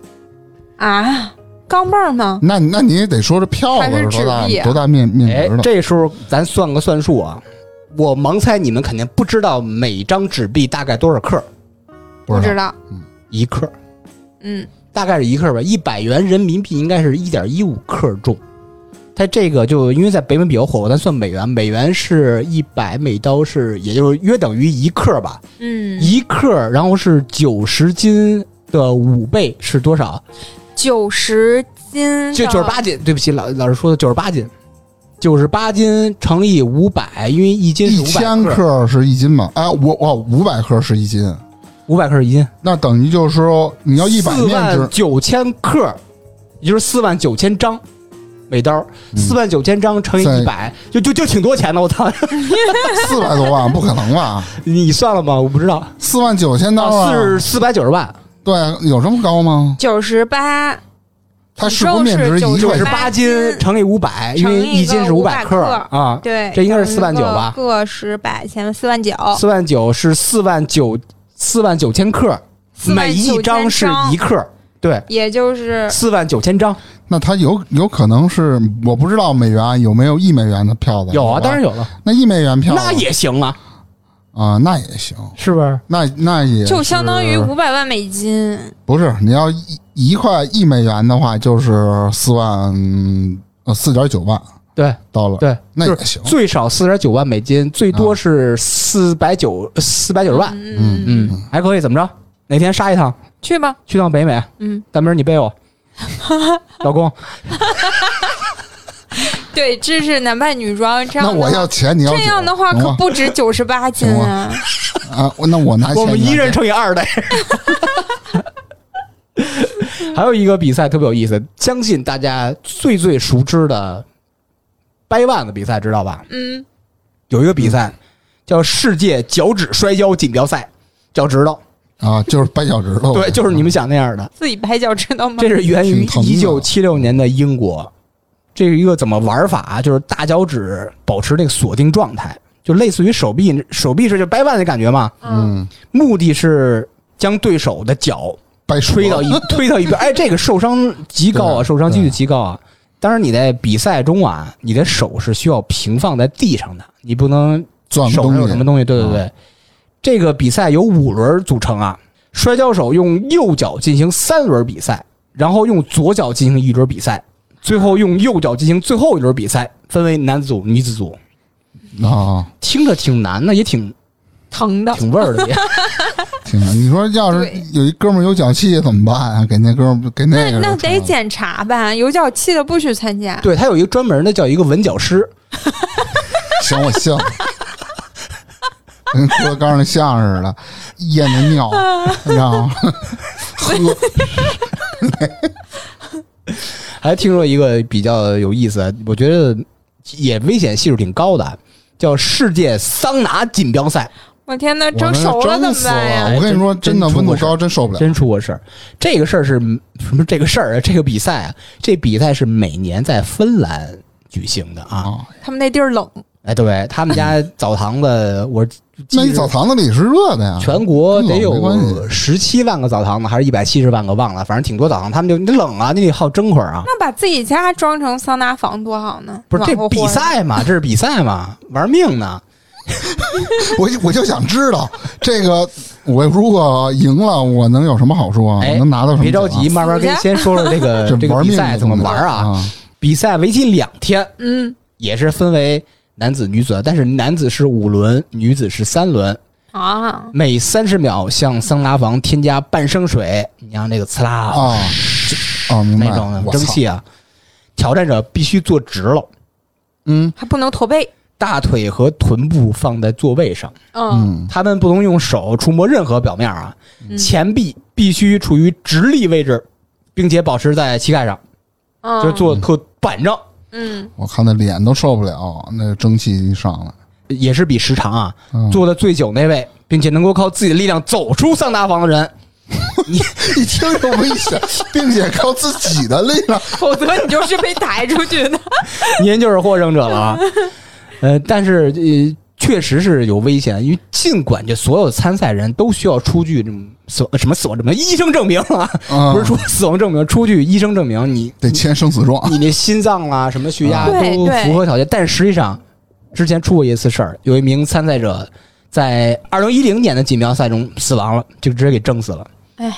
啊，钢镚儿吗？那那你也得说这票子还是是多大纸币啊多大面面哎值，的？这时候咱算个算数啊，我盲猜你们肯定不知道每张纸币大概多少克，不知道。一克嗯，大概是一克吧，一百元人民币应该是一点一五克重。它这个就因为在北美比较火，咱算美元，美元是一百美刀是，也就是约等于一克吧，嗯，一克，然后是九十斤的五倍是多少？九十斤，就九十八。斤，对不起，老老师说的九十八斤，九十八斤乘以五百，因为一斤是一五百千克是一斤嘛？啊，我我五百克是一斤，五百克是一斤，那等于就是说你要一百四面值万，九千克，也就是四万九千张美刀，四万九千张乘以一百，就就就挺多钱的，我操！四百多万，不可能吧？你算了吗？我不知道，四万九千刀啊，啊！是四百九十万，对，有这么高吗？九十八，它是不面值一？九十八斤乘以五百，因为一斤是个500克500啊。对，这应该是四万九吧个十百千四万九，四万九是四万九四万九千克，每一张是一克，对，也就是四万九千张那他有有可能是我不知道美元有没有一美元的票子？有啊，当然有了，那一美元票那也行啊，啊，那也行，是不是？那那也就相当于是五百万美金。不是你要一一块一美元的话，就是四万呃四点九万对到了，对，那也行。最少四点九万美金，最多是四百九四百九十万，嗯，嗯，还可以，怎么着？哪天杀一趟，去吧。去趟北美，嗯，大明儿你背我，老公，对，这是男扮女装，这样那的话。我要钱，你要这样的话可不止九十八斤啊！啊，那我拿钱，我们一人乘以二的。还有一个比赛特别有意思，相信大家最最熟知的掰腕子比赛，知道吧？嗯，有一个比赛叫世界脚趾摔跤锦标赛，脚趾头，啊，就是掰脚趾头，对，就是你们想那样的。自己掰脚趾头吗？这是源于一九七六年的英国，这是一个怎么玩法啊？就是大脚趾保持那个锁定状态，就类似于手臂手臂是就掰腕的感觉嘛。嗯，嗯，目的是将对手的脚掰折推到一 推到一边，哎，这个受伤极高啊，受伤几率极高啊。当然，你在比赛中啊，你的手是需要平放在地上的，你不能手上有什么东西。对对对，这个比赛由五轮组成啊，摔跤手用右脚进行三轮比赛，然后用左脚进行一轮比赛，最后用右脚进行最后一轮比赛，分为男子组、女子组。啊，听着挺难的，也挺疼的。挺味儿的也。挺难。你说要是有一哥们儿有脚气怎么办啊？给那哥们儿给那个那那得检查吧，有脚气的不许参加。对他有一个专门的叫一个纹脚师，行，我信了。跟郭德纲那相声似的，咽着尿，你知道吗？喝 还听说一个比较有意思，我觉得也危险系数挺高的，叫世界桑拿锦标赛，我天呐，我那蒸熟了怎么办！我跟你说，真真的温度高，真受不了。真出过事儿。这个事儿是什么？这个事儿啊，这个比赛啊，这比赛是每年在芬兰举行的啊。啊，他们那地儿冷，哎，对他们家澡堂子，我那你澡堂子里是热的呀？全国得有十七万个澡堂子，还是一百七十万个，忘了，反正挺多澡堂。他们就你冷啊，你得好蒸会儿啊。那把自己家装成桑拿房多好呢？不是这比赛嘛，这是比赛嘛，玩命呢。我我就想知道这个，我如果赢了，我能有什么好处啊？哎我能拿到什么？别着急，，慢慢跟先说说这个 这这个比赛怎么玩啊？啊？比赛为期两天，嗯也是分为男子、女子，但是男子是五轮，女子是三轮。啊，每三十秒向桑拿房添加半升水，你像那个呲啦啊哦，明白。那种蒸汽啊，挑战者必须坐直了，嗯。还不能驼背。大腿和臀部放在座位上，嗯。嗯他们不能用手触摸任何表面啊，嗯。前臂必须处于直立位置，并且保持在膝盖上，嗯，就是坐特板正。嗯我看那脸都受不了，那个蒸汽一上来，也是比时长啊，嗯坐的最久那位，并且能够靠自己的力量走出桑拿房的人，你你听就危险，并且靠自己的力量。否则你就是被抬出去的。您就是获胜者了啊。呃，但是呃，确实是有危险，因为尽管这所有参赛人都需要出具这种死什么死亡证明、医生证明啊，啊不是说死亡证明，出具医生证明，你得签生死状，你那心脏啦、什么血压都符合条件，但实际上之前出过一次事儿，有一名参赛者在二零一零年的锦标赛中死亡了，就直接给蒸死了。哎。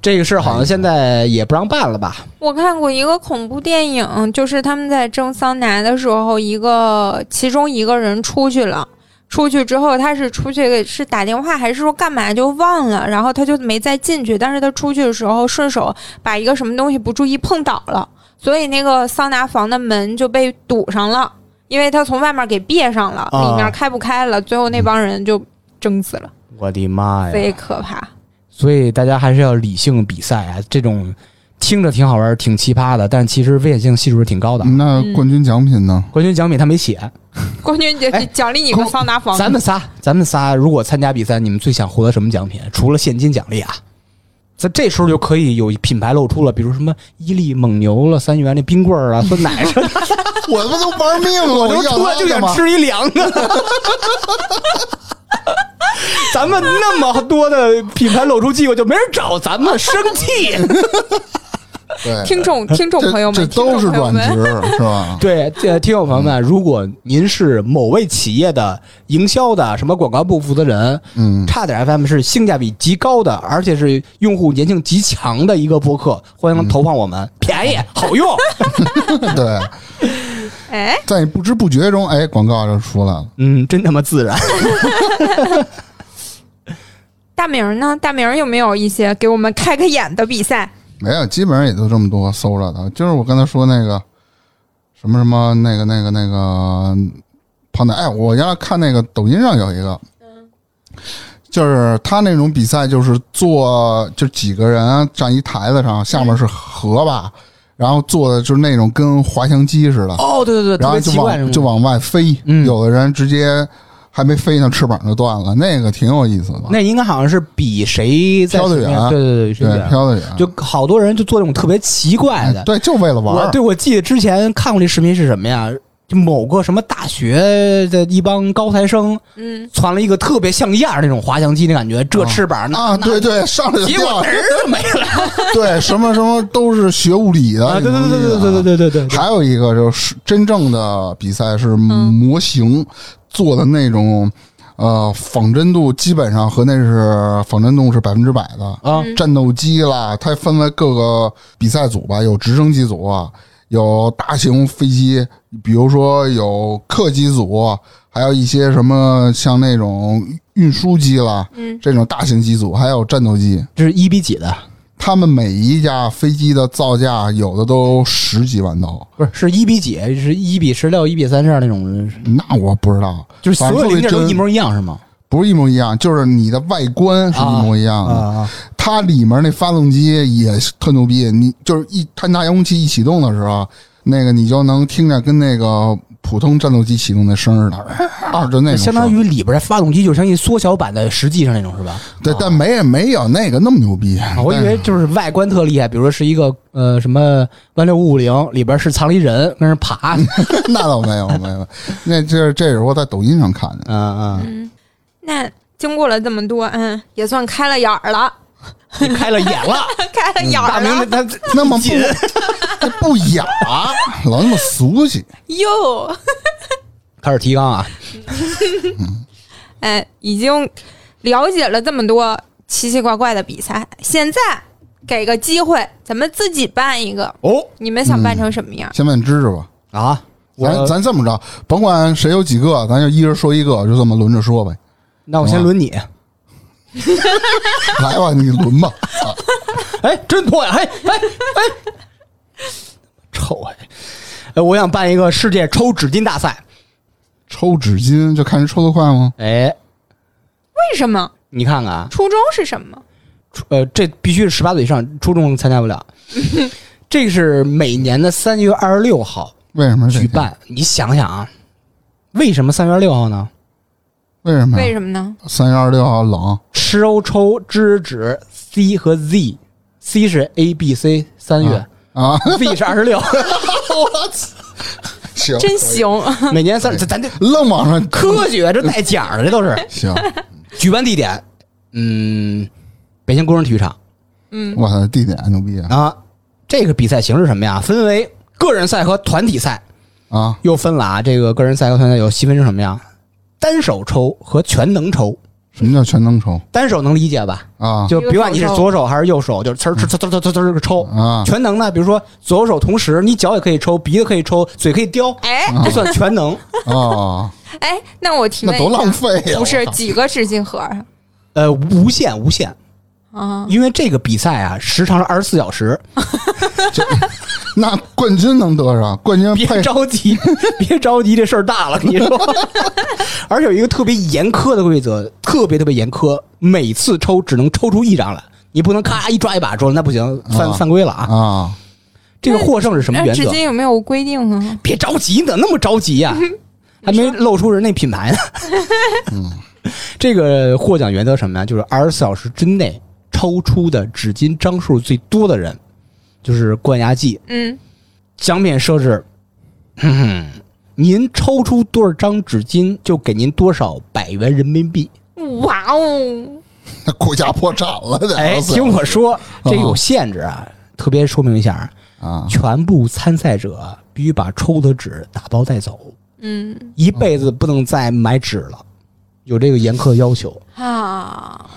这个事儿好像现在也不让办了吧？我看过一个恐怖电影，就是他们在蒸桑拿的时候，一个其中一个人出去了。出去之后，他是出去是打电话还是说干嘛就忘了，然后他就没再进去。但是他出去的时候顺手把一个什么东西不注意碰倒了，所以那个桑拿房的门就被堵上了，因为他从外面给别上了，啊里面开不开了。最后那帮人就蒸死了，我的妈呀！贼可怕。所以大家还是要理性比赛啊，这种听着挺好玩、挺奇葩的，但其实危险性系数是挺高的。那冠军奖品呢？冠军奖品他没写，冠军节哎奖励你个桑拿房，咱们仨，咱们仨如果参加比赛，你们最想获得什么奖品？除了现金奖励啊，在这时候就可以有品牌露出了，比如什么伊利、蒙牛了、三元那冰棍儿啊、酸奶什么的，我他妈都玩命了，我就要突然就想？吃一凉的。咱们那么多的品牌露出机会，就没人找咱们，生气。对，听众听众朋友们，这都是转职是吧？对，这听众朋友们，如果您是某位企业的营销的什么广告部负责人，嗯，差点 FM 是性价比极高的，而且是用户粘性极强的一个播客，欢迎投放我们，便宜好用。对，哎，在你不知不觉中，哎，广告就出来了。嗯，真他妈自然。大明儿呢？大明儿有没有一些给我们开开眼的比赛？没有，基本上也就这么多搜着的。就是我刚才说那个什么什么那个那个那个胖的，哎，我原来看那个抖音上有一个，就是他那种比赛，就是坐就几个人站一台子上，下面是河吧，然后坐的就是那种跟滑翔机似的，哦，对对对，然后就往就往外飞，嗯。有的人直接还没飞呢，翅膀就断了，那个挺有意思的。那应该好像是比谁在飘得远对对对，谁对，远飘得远，就好多人就做这种特别奇怪的。哎对，就为了玩儿。我对我记得之前看过这视频是什么呀？就某个什么大学的一帮高材生嗯，传了一个特别像样儿那种滑翔机的感觉，这翅膀那啊，对对，上来就结果掉嘚儿就没了 对，什么什么都是学物理的，啊！对对对对对对对对对对，还有一个就是真正的比赛是模型做的那种，呃，仿真度基本上和那是仿真度是百分之百的。啊战斗机啦，它分为各个比赛组吧，有直升机组，有大型飞机，比如说有客机组，还有一些什么像那种运输机啦，嗯，这种大型机组，还有战斗机。这是一比几的？他们每一架飞机的造价有的都十几万刀，不是，是一比几？是一比十六、一比三十二那种，那我不知道，就是所有零件都一模。一样是吗？不是一模一样，就是你的外观是一模一样的。啊，它里面那发动机也是特牛逼，你就是一它拿遥控器一启动的时候，那个你就能听见跟那个普通战斗机启动的声似的，啊，就那种声。相当于里边的发动机就相当于缩小版的实际上那种是吧？对，但没也没有那个那么牛逼。啊我以为就是外观特厉害，比如说是一个呃什么弯六五五零，里边是藏了一人跟人爬，嗯 那倒没有没有，那这这是我在抖音上看的。嗯，那经过了这么多，嗯，也算开了眼儿了，你开了眼了，开了眼了明他他那么不不雅，老那么俗气。哟，开始提纲啊，哎，已经了解了这么多奇奇怪怪的比赛，现在给个机会，咱们自己办一个，哦。你们想办成什么样？先问芝芝吧，啊，咱咱这么着，甭管谁有几个，咱就一人说一个，就这么轮着说呗。那我先轮你，来吧，你轮吧。哎，真脱呀，哎哎哎，臭哎！哎，我想办一个世界抽纸巾大赛，抽纸巾就看谁抽得快吗？哎，为什么？你看看啊，初衷是什么？呃，这必须是十八岁以上，初中参加不了。这是每年的三月二十六号为什么？举办，你想想啊，为什么三月二十六号呢？为什么？为什么呢？三月二十六号冷，吃欧抽知指 C 和 Z，C 是 A B C 三月、啊，z 是二十六，我操行，真行，每年三，咱咱这愣往上科学这带奖的，这都是。行。举办地点，嗯，北京工人体育场嗯我操，地点牛逼啊！啊。这个比赛形式什么呀？分为个人赛和团体赛，啊，又分了啊。这个个人赛和团体赛有细分成什么呀？单手抽和全能抽。什么叫全能抽单手能理解吧？啊？就别管你是左手还是右手，就呲呲呲呲呲呲呲儿抽。啊全能呢，比如说左右手同时，你脚也可以抽，鼻子可以抽，嘴可以叼，哎这算全能。啊，哎，那我提问那多浪费呀！不是几个纸巾盒啊？呃，无限无限，啊，因为这个比赛啊，时长是二十四小时。那冠军能得上？冠军别着急，别着急，这事儿大了，跟你说。而且有一个特别严苛的规则，特别特别严苛，每次抽只能抽出一张来，你不能咔一抓一把说那不行，犯啊犯规了啊！啊，这个获胜是什么原则？巾有没有规定啊？别着急，你怎么那么着急呀、还没露出人那品牌呢。嗯，这个获奖原则什么呀？就是二十四小时之内抽出的纸巾张数最多的人，就是冠亚季。嗯，奖品设置，哼哼，您抽出多少张纸巾，就给您多少百元人民币。哇哦，那国家破产了得。哎，听我说，这有限制啊，特别说明一下，啊，全部参赛者必须把抽的纸打包带走，嗯一辈子不能再买纸了，有这个严苛要求。啊，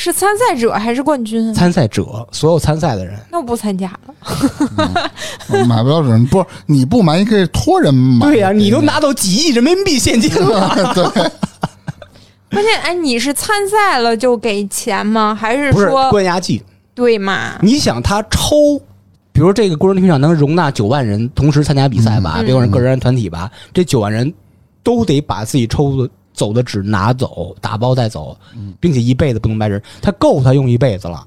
是参赛者还是冠军啊？参赛者，所有参赛的人，那我不参加了。买不了准，不是你不买，你可以托人买。对呀、你都拿到几亿人民币现金了，对，关键哎，你是参赛了就给钱吗？还是说冠亚季？对嘛？你想他抽，比如这个工人体育场能容纳九万人同时参加比赛吧，嗯别管是个人团体吧，这九万人都得把自己抽的走的纸拿走，打包带走，并且一辈子不能买纸，他够他用一辈子了。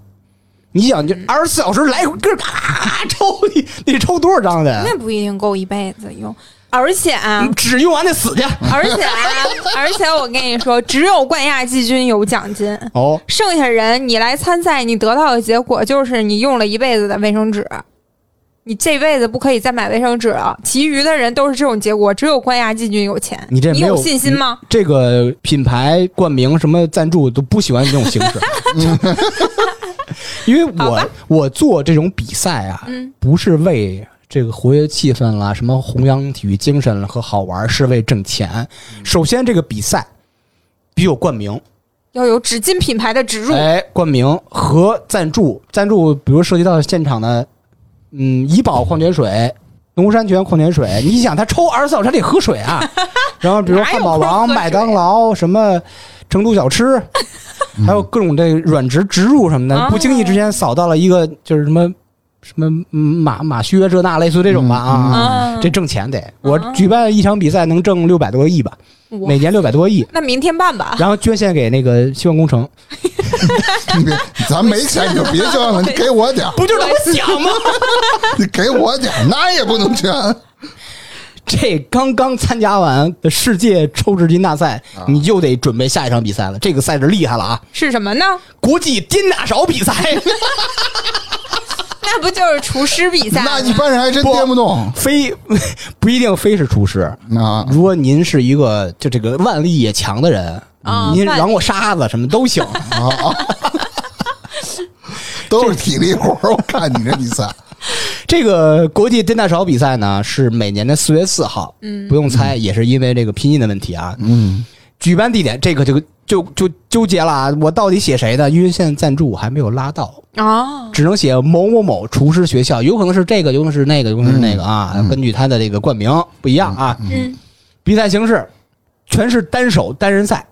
你想，就二十四小时来回跟咔抽，你 你抽多少张的？那不一定够一辈子用，而且啊，纸用完得死去。而且啊，而且我跟你说，只有冠亚季军有奖金，哦，剩下人你来参赛，你得到的结果就是你用了一辈子的卫生纸。你这辈子不可以再买卫生纸了。其余的人都是这种结果，只有关押季军有钱。你你这你有信心吗？这个品牌冠名什么赞助都不喜欢这种形式，因为我我做这种比赛啊，嗯不是为这个活跃气氛啦，什么弘扬体育精神和好玩，是为挣钱。首先，这个比赛必有冠名，要有纸巾品牌的植入。哎，冠名和赞助，赞助比如涉及到现场的，嗯，怡宝矿泉水。农山泉矿泉水，你想他抽二十四小时他得喝水啊，然后比如汉堡王、麦当劳什么成都小吃，还有各种这软植植入什么的，哦。不经意之间扫到了一个就是什么什么嗯马马靴这那类似这种吧啊，嗯这挣钱得。我举办一场比赛能挣六百多个亿吧，哇每年六百多亿，那明天办吧。然后捐献给那个希望工程，你别，咱没钱你就别捐了，你给我点，不就这么想吗？你给我点，那也不能捐。这刚刚参加完世界抽纸巾大赛，你就得准备下一场比赛了。这个赛事厉害了啊！是什么呢？国际颠大勺比赛，那不就是厨师比赛吗？那一般人还真颠不动非 不一定非是厨师。啊。如果您是一个就这个腕力也强的人，您扬过沙子什么都行。啊，都是体力活儿。我看你这比赛，这个国际颠大勺比赛呢，是每年的四月四号，嗯，不用猜，也是因为这个拼音的问题啊。嗯，举办地点这个就就就纠结了啊，我到底写谁的？因为现在赞助我还没有拉到。啊，只能写某某某厨师学校，有可能是这个，有可能是那个，有可能是那个啊。根据他的这个冠名不一样啊。嗯，比赛形式全是单手单人赛，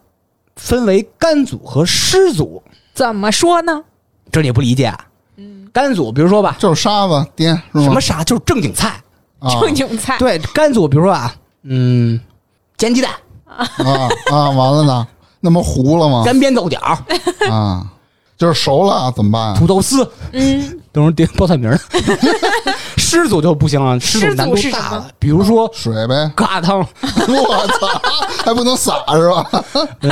分为干组和湿组。怎么说呢？这你也不理解啊？嗯，干组，比如说吧，就是沙子颠？什么沙就是正经菜。啊正经菜。对，干组，比如说啊，嗯，煎鸡蛋、啊啊！完了呢，那么糊了吗？干煸豆角、啊，就是熟了怎么办啊？土豆丝，嗯，等会儿点报菜名儿。湿组就不行了，湿组难度大了，比如说水呗，疙瘩汤。我操，还不能撒是吧？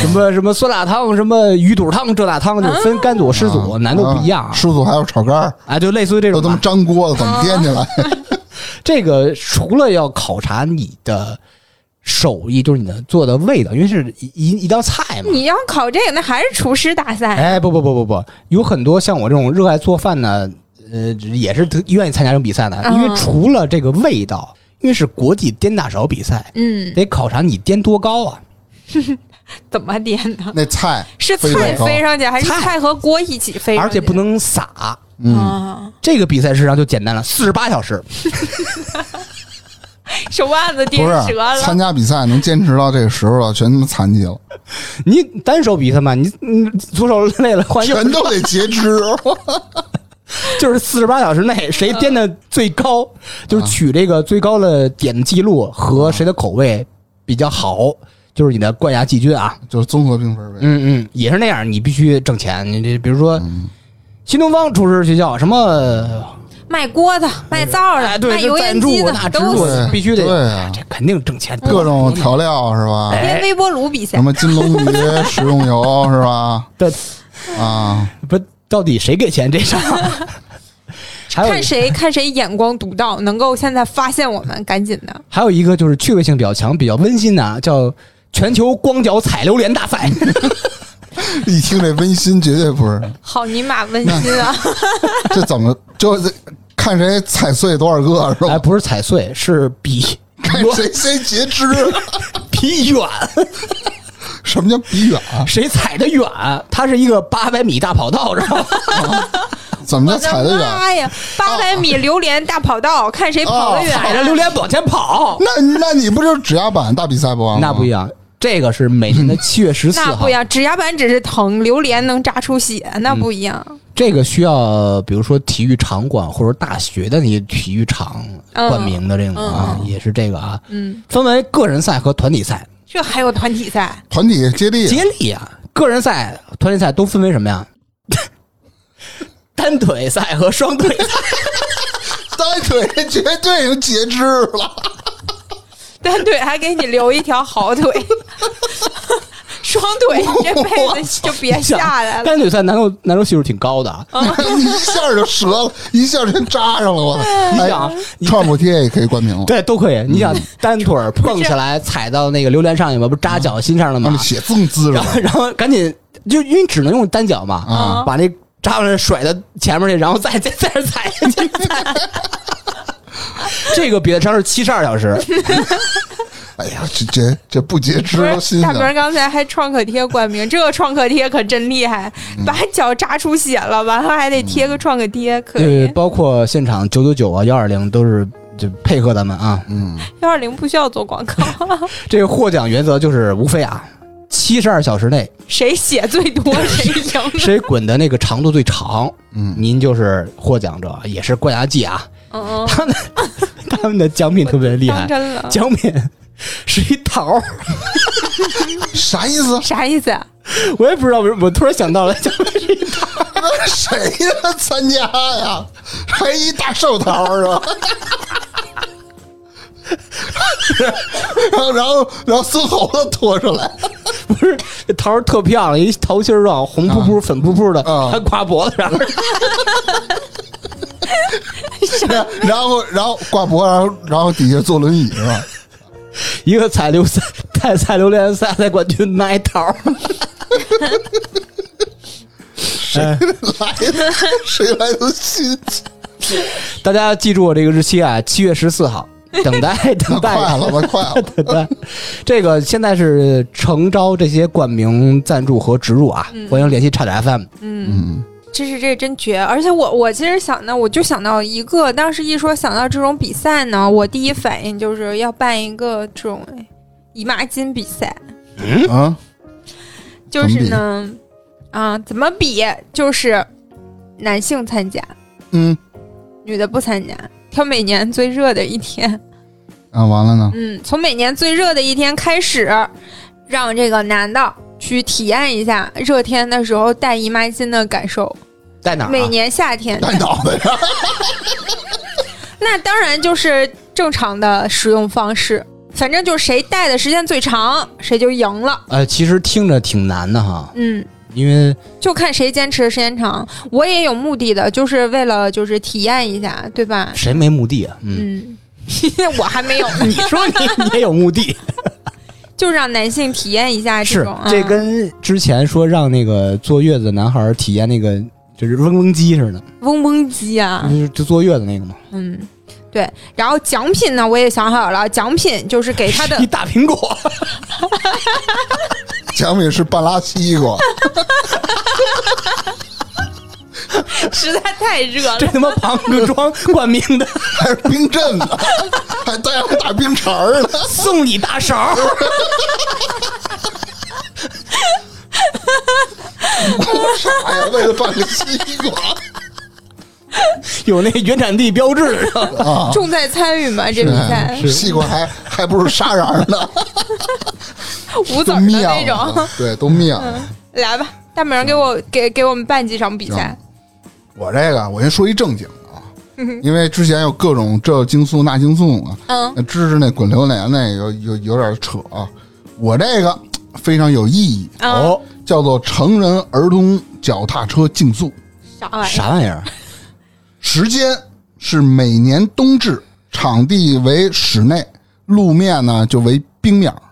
什么什么酸辣汤，什么鱼肚汤，这辣汤就分干组、湿组，难度不一样啊。师傅还有炒肝儿，啊，就类似于这种都他妈。粘锅了，怎么颠起来？这个除了要考察你的手艺，就是你的做的味道，因为是一一一道菜嘛。你要考这个，那还是厨师大赛。哎，不不不不不，有很多像我这种热爱做饭呢，呃，也是特愿意参加这种比赛的，嗯因为除了这个味道，因为是国际颠大勺比赛，嗯，得考察你颠多高啊。怎么颠的？那菜是菜飞上去，还是菜菜和锅一起飞上去？而且不能撒。嗯，啊，这个比赛实际上就简单了，四十八小时。手腕子颠折了参。加比赛能坚持到这个时候了，全他妈残疾了，你单手比赛嘛，你你左手累了换全都得截肢。就是四十八小时内谁颠的最高，就是取这个最高的点记录和谁的口味比较好，就是你的冠亚季军啊。就是综合评分呗。嗯嗯，也是那样，你必须挣钱。你这比如说，新东方厨师学校什么，卖锅的、卖灶的、哎，对，卖油烟机的那，都入是必须得，对啊这肯定挣钱。各种调料是吧？哎连微波炉比赛什。么金龙鱼食用油是吧？对啊，不，到底谁给钱这事儿 看谁看谁眼光独到，能够现在发现我们，赶紧的。还有一个就是趣味性比较强、比较温馨的啊，叫全球光脚踩榴莲大赛。一听这温馨，绝对不是。好尼玛温馨啊！这怎么就是看谁踩碎多少个是哎，吧？不是踩碎，是比 看谁先截肢。比远，什么叫比远啊？谁踩得远，它是一个八百米大跑道，知道吗？怎么叫踩的远？妈呀！八百米榴莲大跑道，看谁跑得远。踩着榴莲往前跑，那那你不就是指压板大比赛不完吗？那不一样。这个是每年的七月十四号那不一，样，指压板只是疼，榴莲能扎出血，那不一样。这个需要比如说体育场馆或者大学的那些体育场嗯冠名的这种啊，也是这个啊，嗯，分为个人赛和团体赛。这还有团体赛，团体接力，接力啊，个人赛、团体赛都分为什么呀？单腿赛和双腿赛。单腿绝对有截肢了。单腿还给你留一条好腿，双腿，你 这辈子就别下来了。单腿赛难度难度系数挺高的 一下就折了，一下全扎上了，我操！你想，创补贴也可以冠名了，对都可以。你想单腿儿蹦起来踩到那个榴莲上去吗？不是扎脚心上了吗让那？血锃滋上然后 然后赶紧就因为只能用单脚嘛，啊！把那扎完了甩到前面去，然后再再再踩下去。这个比赛长是七十二小时，哎呀，这这这不截肢大明。刚才还创可贴冠名，这个创可贴可真厉害，嗯把脚扎出血了，完了还得贴个创可贴，可对，以。包括现场九九九啊、幺二零都是就配合咱们啊。嗯，幺二零不需要做广告，这个获奖原则就是无非啊，七十二小时内谁血最多 谁赢。谁滚的那个长度最长，嗯您就是获奖者，也是冠亚季啊。嗯嗯，他们他们的奖品特别厉害，当真了，奖品是一桃儿，啥意思？啥意思啊？我也不知道为什么，我突然想到了，奖品是一桃儿。谁呀？参加呀？还一大寿桃是吧？然后，然后，然后孙猴子拖出来，不是，这桃儿特漂亮，一桃心儿状，红扑扑、粉扑扑的，啊还挂脖子上。然后，然后挂脖，然后，然后底下坐轮椅是吧？一个采榴赛、菜菜榴莲赛赛冠军 拿一桃儿，哎来的谁来的新奇？大家记住我这个日期啊，七月十四号，等待 等待。快了吧？快了！等待，这个现在是诚招这些冠名赞助和植入啊，欢迎联系差点 FM。嗯，这是这真绝！而且我我其实想呢，我就想到一个，当时一说想到这种比赛呢，我第一反应就是要办一个这种姨妈巾比赛，啊，就是呢，啊，怎么比？就是男性参加，嗯，女的不参加，挑每年最热的一天。啊，完了呢？嗯，从每年最热的一天开始，让这个男的去体验一下热天的时候带姨妈巾的感受。在哪、啊？每年夏天，带脑袋上，那当然就是正常的使用方式。反正就是谁戴的时间最长，谁就赢了。呃，其实听着挺难的哈，嗯，因为就看谁坚持的时间长。我也有目的的，就是为了就是体验一下，对吧？谁没目的啊？嗯，嗯，我还没有呢，你说你你也有目的，就是让男性体验一下这是种。这嗯跟之前说让那个坐月子的男孩体验那个就是嗡嗡机似的，嗡嗡机啊，就是就坐月子那个嘛，嗯，对。然后奖品呢，我也想好了，奖品就是给他的 一大苹果，奖品是半拉西瓜，实在太热了 这。他妈庞各庄冠名的，还是冰镇的，还带上大冰碴儿呢。送你大勺。啥呀？为了办个西瓜有那原产地标志的，啊？重在参与嘛，这比赛西瓜还还不是沙瓤的，都无籽儿的灭那种。了，对，都灭了。来吧，大明儿给我给给我们办几场比赛。我这个，我先说一正经的啊，因为之前有各种这竞速那竞速嘛，嗯，那芝芝那滚榴莲那有有有点扯啊。我这个非常有意义，嗯，哦，叫做成人儿童脚踏车竞速，啥玩意儿？啥玩意儿？时间是每年冬至，场地为室内，路面呢就为冰面儿，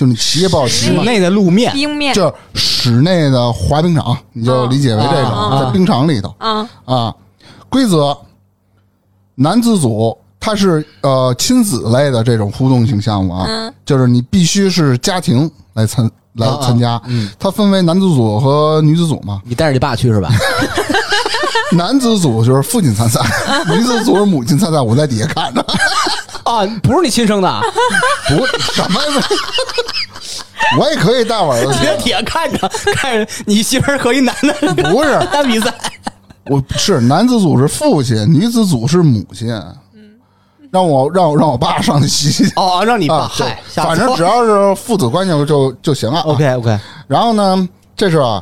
就你骑也不好骑嘛，室内的路面，冰面。这室内的滑冰场，你就理解为这种，啊在冰场里头啊啊。规则：男子组它是呃亲子类的这种互动性项目啊，嗯就是你必须是家庭来参来啊啊参加。嗯，它分为男子组和女子组嘛，你带着你爸去是吧？男子组就是父亲参赛，女子组是母亲参赛，我在底下看着。啊，不是你亲生的，不什么呀？我也可以带我儿子你在去，底下看着，看着你媳妇儿和一男的 不是打比赛，我是男子组是父亲，女子组是母亲。让我让我让我爸上去洗洗哦，让你爸，嗨，反正只要是父子关系就就行了啊。OK OK，然后呢，这是啊，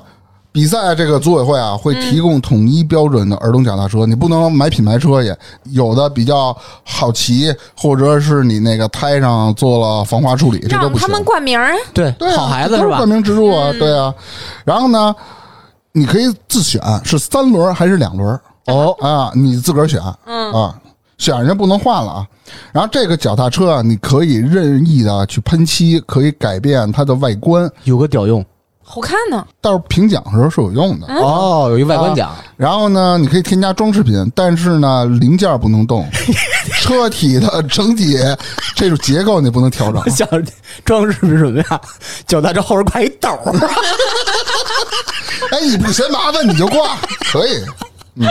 比赛这个组委会啊，会提供统一标准的儿童脚踏车，你不能买品牌车去。有的比较好骑，或者是你那个胎上做了防滑处理，这都不行。让他们冠名儿，对，对啊，好孩子是吧冠？名植入啊，对啊。然后呢，你可以自选是三轮还是两轮哦，啊，你自个儿选，嗯啊，选人不能换了啊。然后这个脚踏车啊，你可以任意的去喷漆，可以改变它的外观，有个屌用好看呢。到时候评奖的时候是有用的。哦，有一外观奖，然后呢，你可以添加装饰品，但是呢，零件不能动，车体的整体这种结构你不能调整。想装饰品什么呀？脚踏车后边挂一斗儿，哎，你不嫌麻烦你就挂，可以，嗯，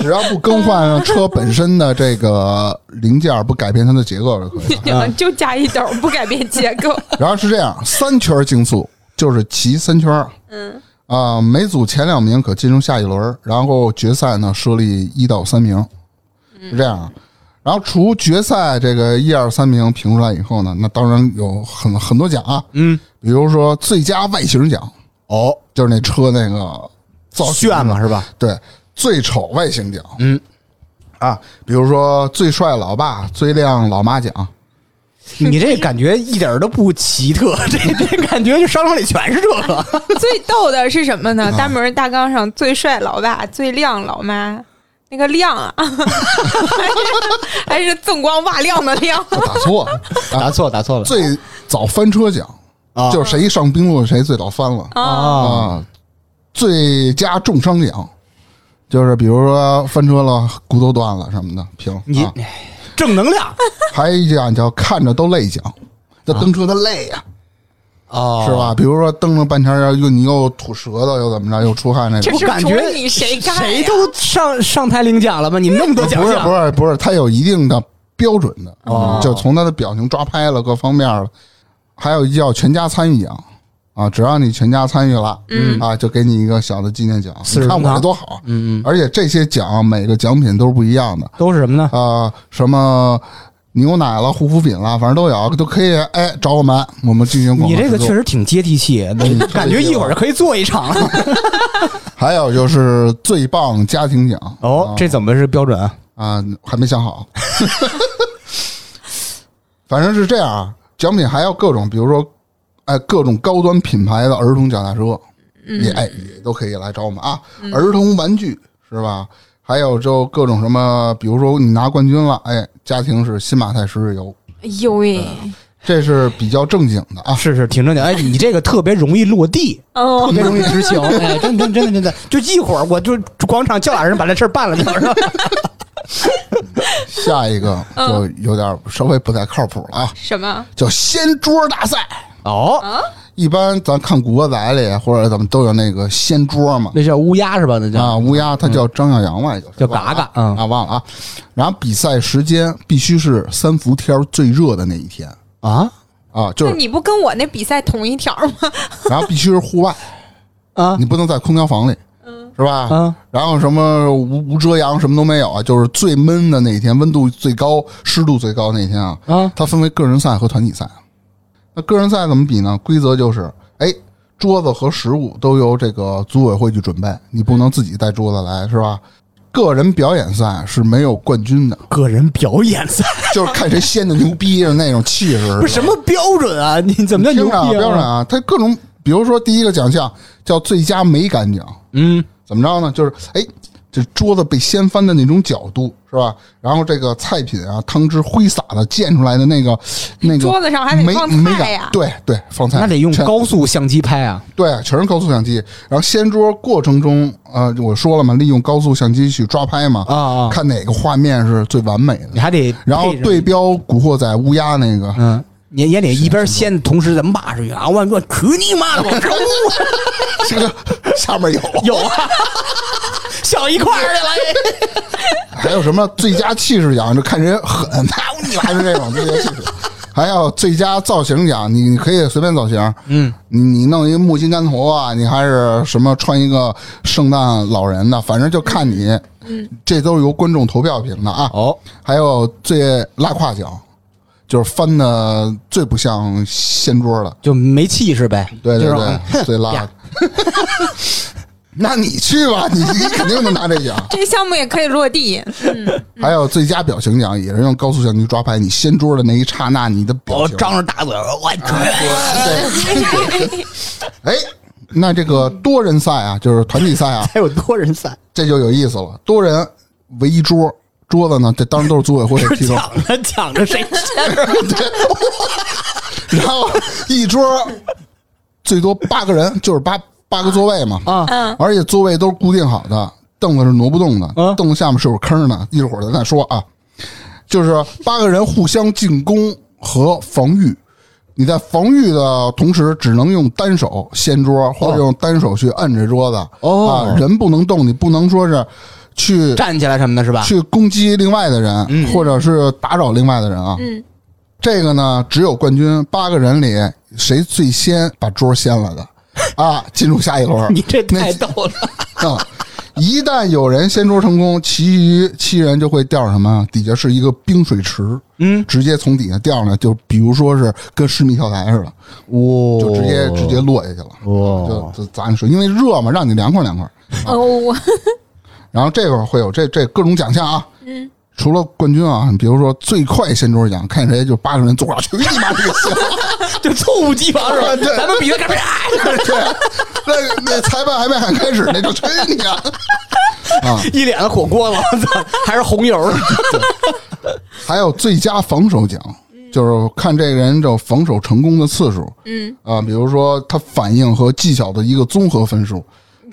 只要不更换车本身的这个零件，不改变它的结构就可以了。就加一斗，不改变结构。然后是这样，三圈竞速就是骑三圈，嗯，啊、每组前两名可进入下一轮，然后决赛呢设立一到三名，是这样。然后除决赛这个一二三名评出来以后呢，那当然有很很多奖啊，嗯，比如说最佳外形奖，哦，就是那车那个造型炫嘛是吧？对，最丑外形奖，嗯。啊，比如说最帅老爸、最靓老妈奖，你这感觉一点都不奇特，这这感觉就商场里全是这个。最逗的是什么呢？啊大门大纲上最帅老爸、最靓老妈，那个亮啊，还是还是锃光瓦亮的亮。打错了，答错，打错了最早翻车奖，啊就是谁上冰路谁最早翻了啊！啊。最佳重伤奖，就是比如说翻车了，骨头断了什么的，平你啊。正能量 还有一项叫看着都累奖，这蹬车的累呀、哦是？吧？比如说蹬了半天儿，又你又吐舌头，又怎么着，又出汗那种。这感觉你谁干呀谁都上上台领奖了吗？你那么多奖不是项，不是不是，它有一定的标准的，哦就从他的表情抓拍了各方面了。还有一叫全家参与奖啊，只要你全家参与了，嗯啊，就给你一个小的纪念奖。四十你看我分这多好，嗯嗯，而且这些奖每个奖品都是不一样的都是什么呢？啊，什么牛奶了、护肤品了，反正都有，都可以哎找我们，我们进行广告你这个确实挺接地气，感觉一会儿就可以做一场了。还有就是最棒家庭奖哦，这怎么是标准啊？啊，还没想好。反正是这样啊，奖品还要各种，比如说，哎，各种高端品牌的儿童脚踏车，也哎也都可以来找我们啊。儿童玩具是吧？还有就各种什么，比如说你拿冠军了，哎，家庭是新马泰十日游，哎呦喂，这是比较正经的啊。是是挺正经。哎，你这个特别容易落地，特哦，别容易执行。哎，真真真的真的，就一会儿我就广场叫俩人把这事儿办了，就是吧？下一个就有点稍微不太靠谱了啊，什么？叫掀桌大赛。哦，一般咱看古惑仔里或者怎么都有那个掀桌嘛，那叫乌鸦是吧？那叫啊，乌鸦它叫张小杨嘛，也就叫嘎嘎嗯啊，忘了啊。然后比赛时间必须是三伏天最热的那一天啊啊，就是你不跟我那比赛同一条吗？然后必须是户外，啊你不能在空调房里，是吧？嗯！然后什么无无遮阳什么都没有啊，就是最闷的那一天，温度最高、湿度最高那一天啊。啊它分为个人赛和团体赛。那个人赛怎么比呢？规则就是，哎，桌子和食物都由这个组委会去准备，你不能自己带桌子来，是吧？个人表演赛是没有冠军的，个人表演赛就是看谁掀的牛逼的那种气势。不是什么标准啊？你怎么叫牛逼标准啊？它各种，比如说第一个奖项叫最佳美感奖，嗯，怎么着呢？就是哎，这桌子被掀翻的那种角度是吧？然后这个菜品啊、汤汁挥洒的溅出来的那个 那个桌子上还得美放菜呀对对，放菜那得用高速相机拍啊。对，全是高速相机。然后掀桌过程中，呃，我说了嘛，利用高速相机去抓拍嘛，啊啊看哪个画面是最完美的，你还得然后对标《古惑仔》乌鸦那个。嗯，你也得一边掀，同时咱骂出去啊！我我去你妈的！我可恶！这 个下面有，有啊，小一块儿的了。还有什么最佳气势奖，就看谁狠，操你妈是这种最佳气势。还有最佳造型奖，你你可以随便造型，嗯，你你弄一个木心干头啊，你还是什么穿一个圣诞老人的，反正就看你，嗯，这都是由观众投票评的啊。哦，还有最拉胯奖，就是翻的最不像掀桌的，就没气势呗。对对对，最拉 那你去吧，你你肯定能拿这奖。这项目也可以落地。嗯，还有最佳表情奖，也是用高速相机抓拍你掀桌的那一刹那，你的表我情。张着大嘴，我去，哎，那这个多人赛啊，就是团体赛啊，还有多人赛，这就有意思了。多人围一桌，桌子呢，这当然都是组委会提供，抢着抢着谁先 然后一桌最多八个人，就是八八个座位嘛，啊？嗯。而且座位都是固定好的，凳子是挪不动的，嗯。凳子下面是有坑的，一会儿咱再说啊。就是八个人互相进攻和防御，你在防御的同时，只能用单手掀桌，或者用单手去摁这桌子。哦。啊，人不能动，你不能说是去站起来什么的是吧？去攻击另外的人，嗯或者是打扰另外的人啊。嗯，这个呢，只有冠军八个人里谁最先把桌掀了的 啊，进入下一轮。你这太逗了，啊，一旦有人掀桌成功，其余七人就会掉什么？底下是一个冰水池，嗯，直接从底下掉呢，就比如说是跟十米跳台似的，哇就直接直接落下去了。哇就就咱说，因为热嘛，让你凉快凉快。哦，我然后这会儿会有这这各种奖项啊，嗯，除了冠军啊，比如说最快掀桌奖，看谁就八个人坐上去，你妈这个掀！就猝不及防是吧？对咱们比赛开始，对，那那裁判还没喊开始呢，就吹你啊！啊，一脸的火锅了，还是红油。还有最佳防守奖，就是看这个人这防守成功的次数。嗯啊，比如说他反应和技巧的一个综合分数，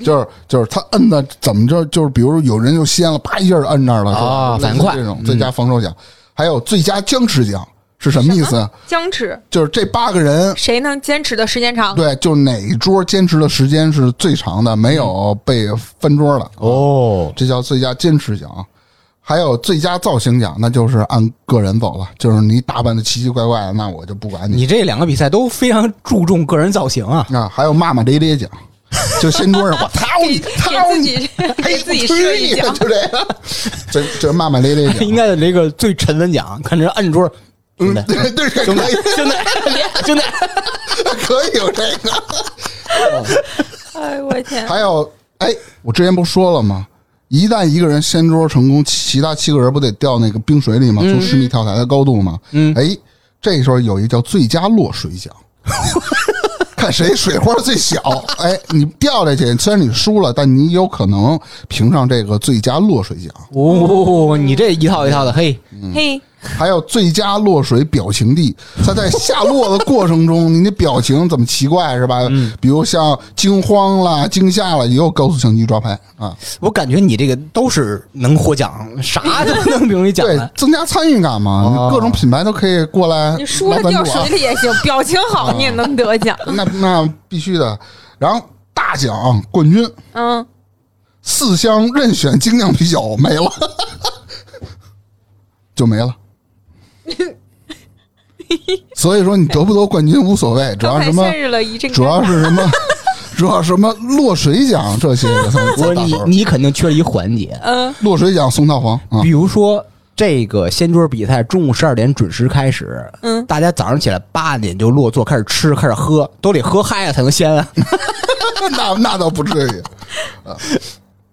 就是就是他摁的怎么着，就是比如说有人就掀了，啪一下就摁那儿了，啊是吧反应快这种最佳防守奖，还有最佳僵持奖是什么意思？僵持，就是这八个人。谁能坚持的时间长？对，就哪一桌坚持的时间是最长的，没有被翻桌的，哦，这叫最佳坚持奖。还有最佳造型奖，那就是按个人走了，就是你打扮的奇奇怪怪的，那我就不管你。你这两个比赛都非常注重个人造型啊。啊，还有骂骂咧咧奖，就掀桌上我操你，给操你，给 自己吹设一就这个，这这骂骂咧咧的，应该得这个最沉稳奖，看这摁桌，兄弟，对对对，兄弟兄弟，兄弟，可以有这个。哎我天！还有，哎，我之前不说了吗？一旦一个人掀桌成功，其他七个人不得掉那个冰水里吗？从十米跳台的高度吗？嗯哎，这时候有一个叫最佳落水奖，看谁水花最小。哎，你掉下去，虽然你输了，但你有可能评上这个最佳落水奖。哦，你这一套一套的，嘿，嘿，还有最佳落水表情帝，他在下落的过程中，你的表情怎么奇怪是吧？比如像惊慌了、惊吓了，也有高速相机抓拍啊。我感觉你这个都是能获奖，啥都能评为奖对，。增加参与感嘛，哦各种品牌都可以过来你输了掉水里也行，表情好你也能得奖。那那必须的。然后大奖冠军嗯，四箱任选精酿啤酒没了，就没了。所以说你得不得冠军无所谓，主要什么陷入了一主要是什么？主要什么落水奖这些我你才大头儿你肯定缺了一环节，嗯落水奖送套房啊比！如说这个掀桌比赛中午十二点准时开始，嗯，大家早上起来八点就落座开始吃开始喝，都得喝嗨了才能掀啊。那那倒不至于。啊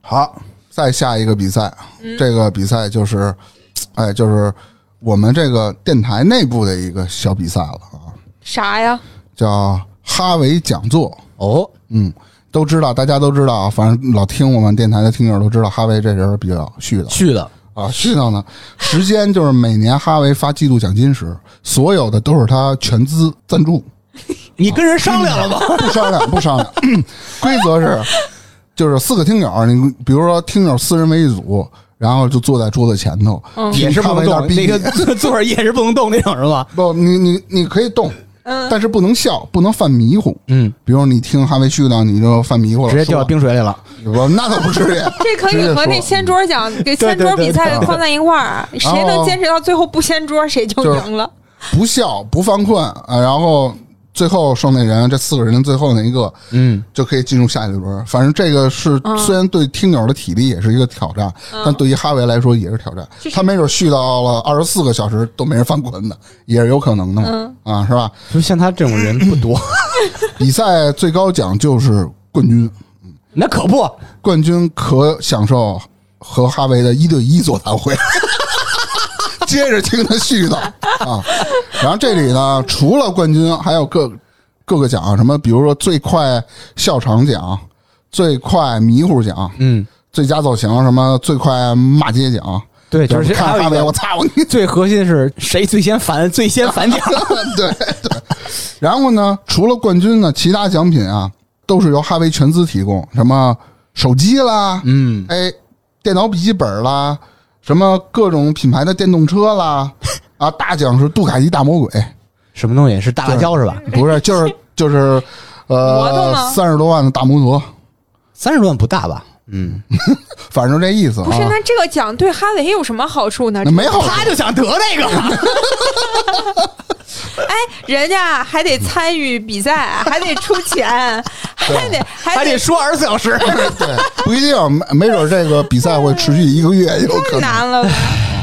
好，再下一个比赛，嗯这个比赛就是，哎，就是我们这个电台内部的一个小比赛了啊，啥呀？叫哈维讲座。哦，嗯，都知道，大家都知道啊，反正老听我们电台的听友都知道，哈维这人比较絮叨去的啊，絮叨呢。时间就是每年哈维发季度奖金时，所有的都是他全资赞助。你跟人商量了吗？不商量，不商量。规则是，就是四个听友，你比如说听友四人为一组，然后就坐在桌子前头，嗯也是不能动，那个 座儿也是不能动那种是吧？不，你你你可以动，嗯但是不能笑，不能犯迷糊。嗯，比如你听哈维絮叨，你就犯迷糊了，直接掉到冰水里了。我，那倒不至于。这可以和那掀桌奖 给掀桌比赛放在一块儿，谁能坚持到最后不掀桌，谁就赢了。不笑不犯困啊，然后最后剩那人，这四个人最后那一个嗯，就可以进入下一轮。反正这个是嗯虽然对听友的体力也是一个挑战，但对于哈维来说也是挑战。就是他没准续到了二十四个小时都没人犯困的，也是有可能的嘛，嗯啊，是吧？就像他这种人不多。比赛最高奖就是冠军，那可不，冠军可享受和哈维的一对一座谈会。接着听他絮叨啊，然后这里呢，除了冠军，还有各各个奖，什么比如说最快笑场奖、最快迷糊奖、嗯，最佳造型，什么最快骂街奖。对，就是看哈维，我操你！最核心是谁最先烦，最先反奖。对对。然后呢，除了冠军呢，其他奖品啊都是由哈维全资提供，什么手机啦，嗯，哎，电脑笔记本啦，什么各种品牌的电动车啦，啊，大奖是杜卡迪大魔鬼，什么东西是大辣椒是吧？不是，就是就是，摩托呃，吗三十多万的大摩托，三十多万不大吧？嗯，反正这意思不是，啊。那这个奖对哈维有什么好处呢？那没好处他就想得那个。哎，人家还得参与比赛，还得出钱，还得还还得说二十四小时。对，不一定，没没准这个比赛会持续一个月，有可能。太难了吧。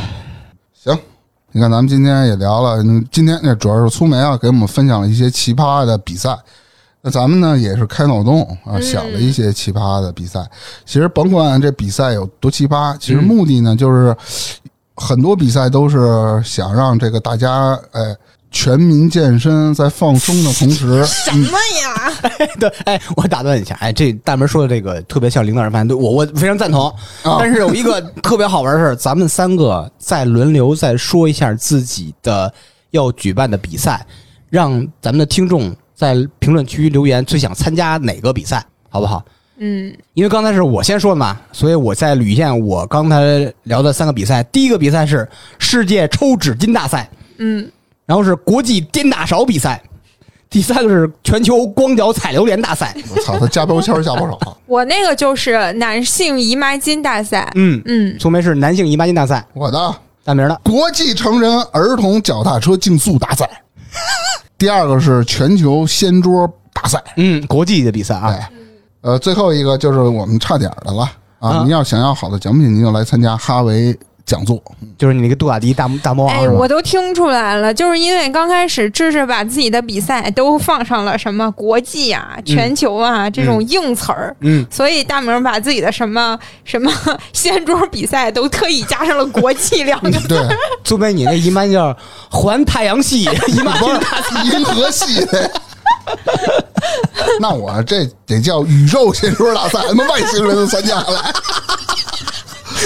行，你看咱们今天也聊了，嗯今天那主要是苏梅啊给我们分享了一些奇葩的比赛。那咱们呢也是开脑洞啊，想了一些奇葩的比赛。其实甭管这比赛有多奇葩，其实目的呢就是很多比赛都是想让这个大家哎全民健身，在放松的同时，什么呀？对，哎，我打断一下，哎，这大门说的这个特别像领导人饭，对我我非常赞同。啊但是有一个特别好玩的事儿，咱们三个再轮流再说一下自己的要举办的比赛，让咱们的听众在评论区留言最想参加哪个比赛，好不好？嗯，因为刚才是我先说的嘛，所以我再捋一下我刚才聊的三个比赛。第一个比赛是世界抽纸巾大赛，嗯，然后是国际颠大勺比赛，第三个是全球光脚踩榴莲大赛。我操，他加标签加不少。我那个就是男性姨妈巾大赛。嗯，嗯，苏梅是男性姨妈巾大赛，我的大名呢？国际成人儿童脚踏车竞速大赛，第二个是全球掀桌大赛。嗯，国际的比赛啊，哎，呃，最后一个就是我们差点儿的了啊！啊您要想要好的奖品，您就来参加哈维讲座。就是你那个杜卡迪大大魔王哎，我都听出来了，就是因为刚开始知识把自己的比赛都放上了什么国际啊、全球啊、这种硬词儿。嗯，所以大明把自己的什么什么 掀桌比赛都特意加上了“国际”两个字。对，苏梅，你那姨妈叫环太阳系 姨妈不巾是银河系。那我这得叫宇宙掀桌大赛，他妈外星人都参加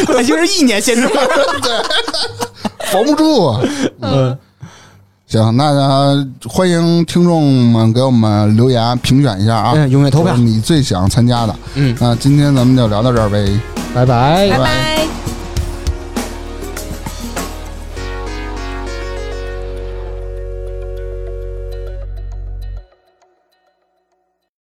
来，外星人意念掀桌。对，防不住啊。嗯，行，那、呃欢迎听众们给我们留言评选一下啊，嗯踊跃投票就是你最想参加的。嗯那今天咱们就聊到这儿呗。拜拜拜拜。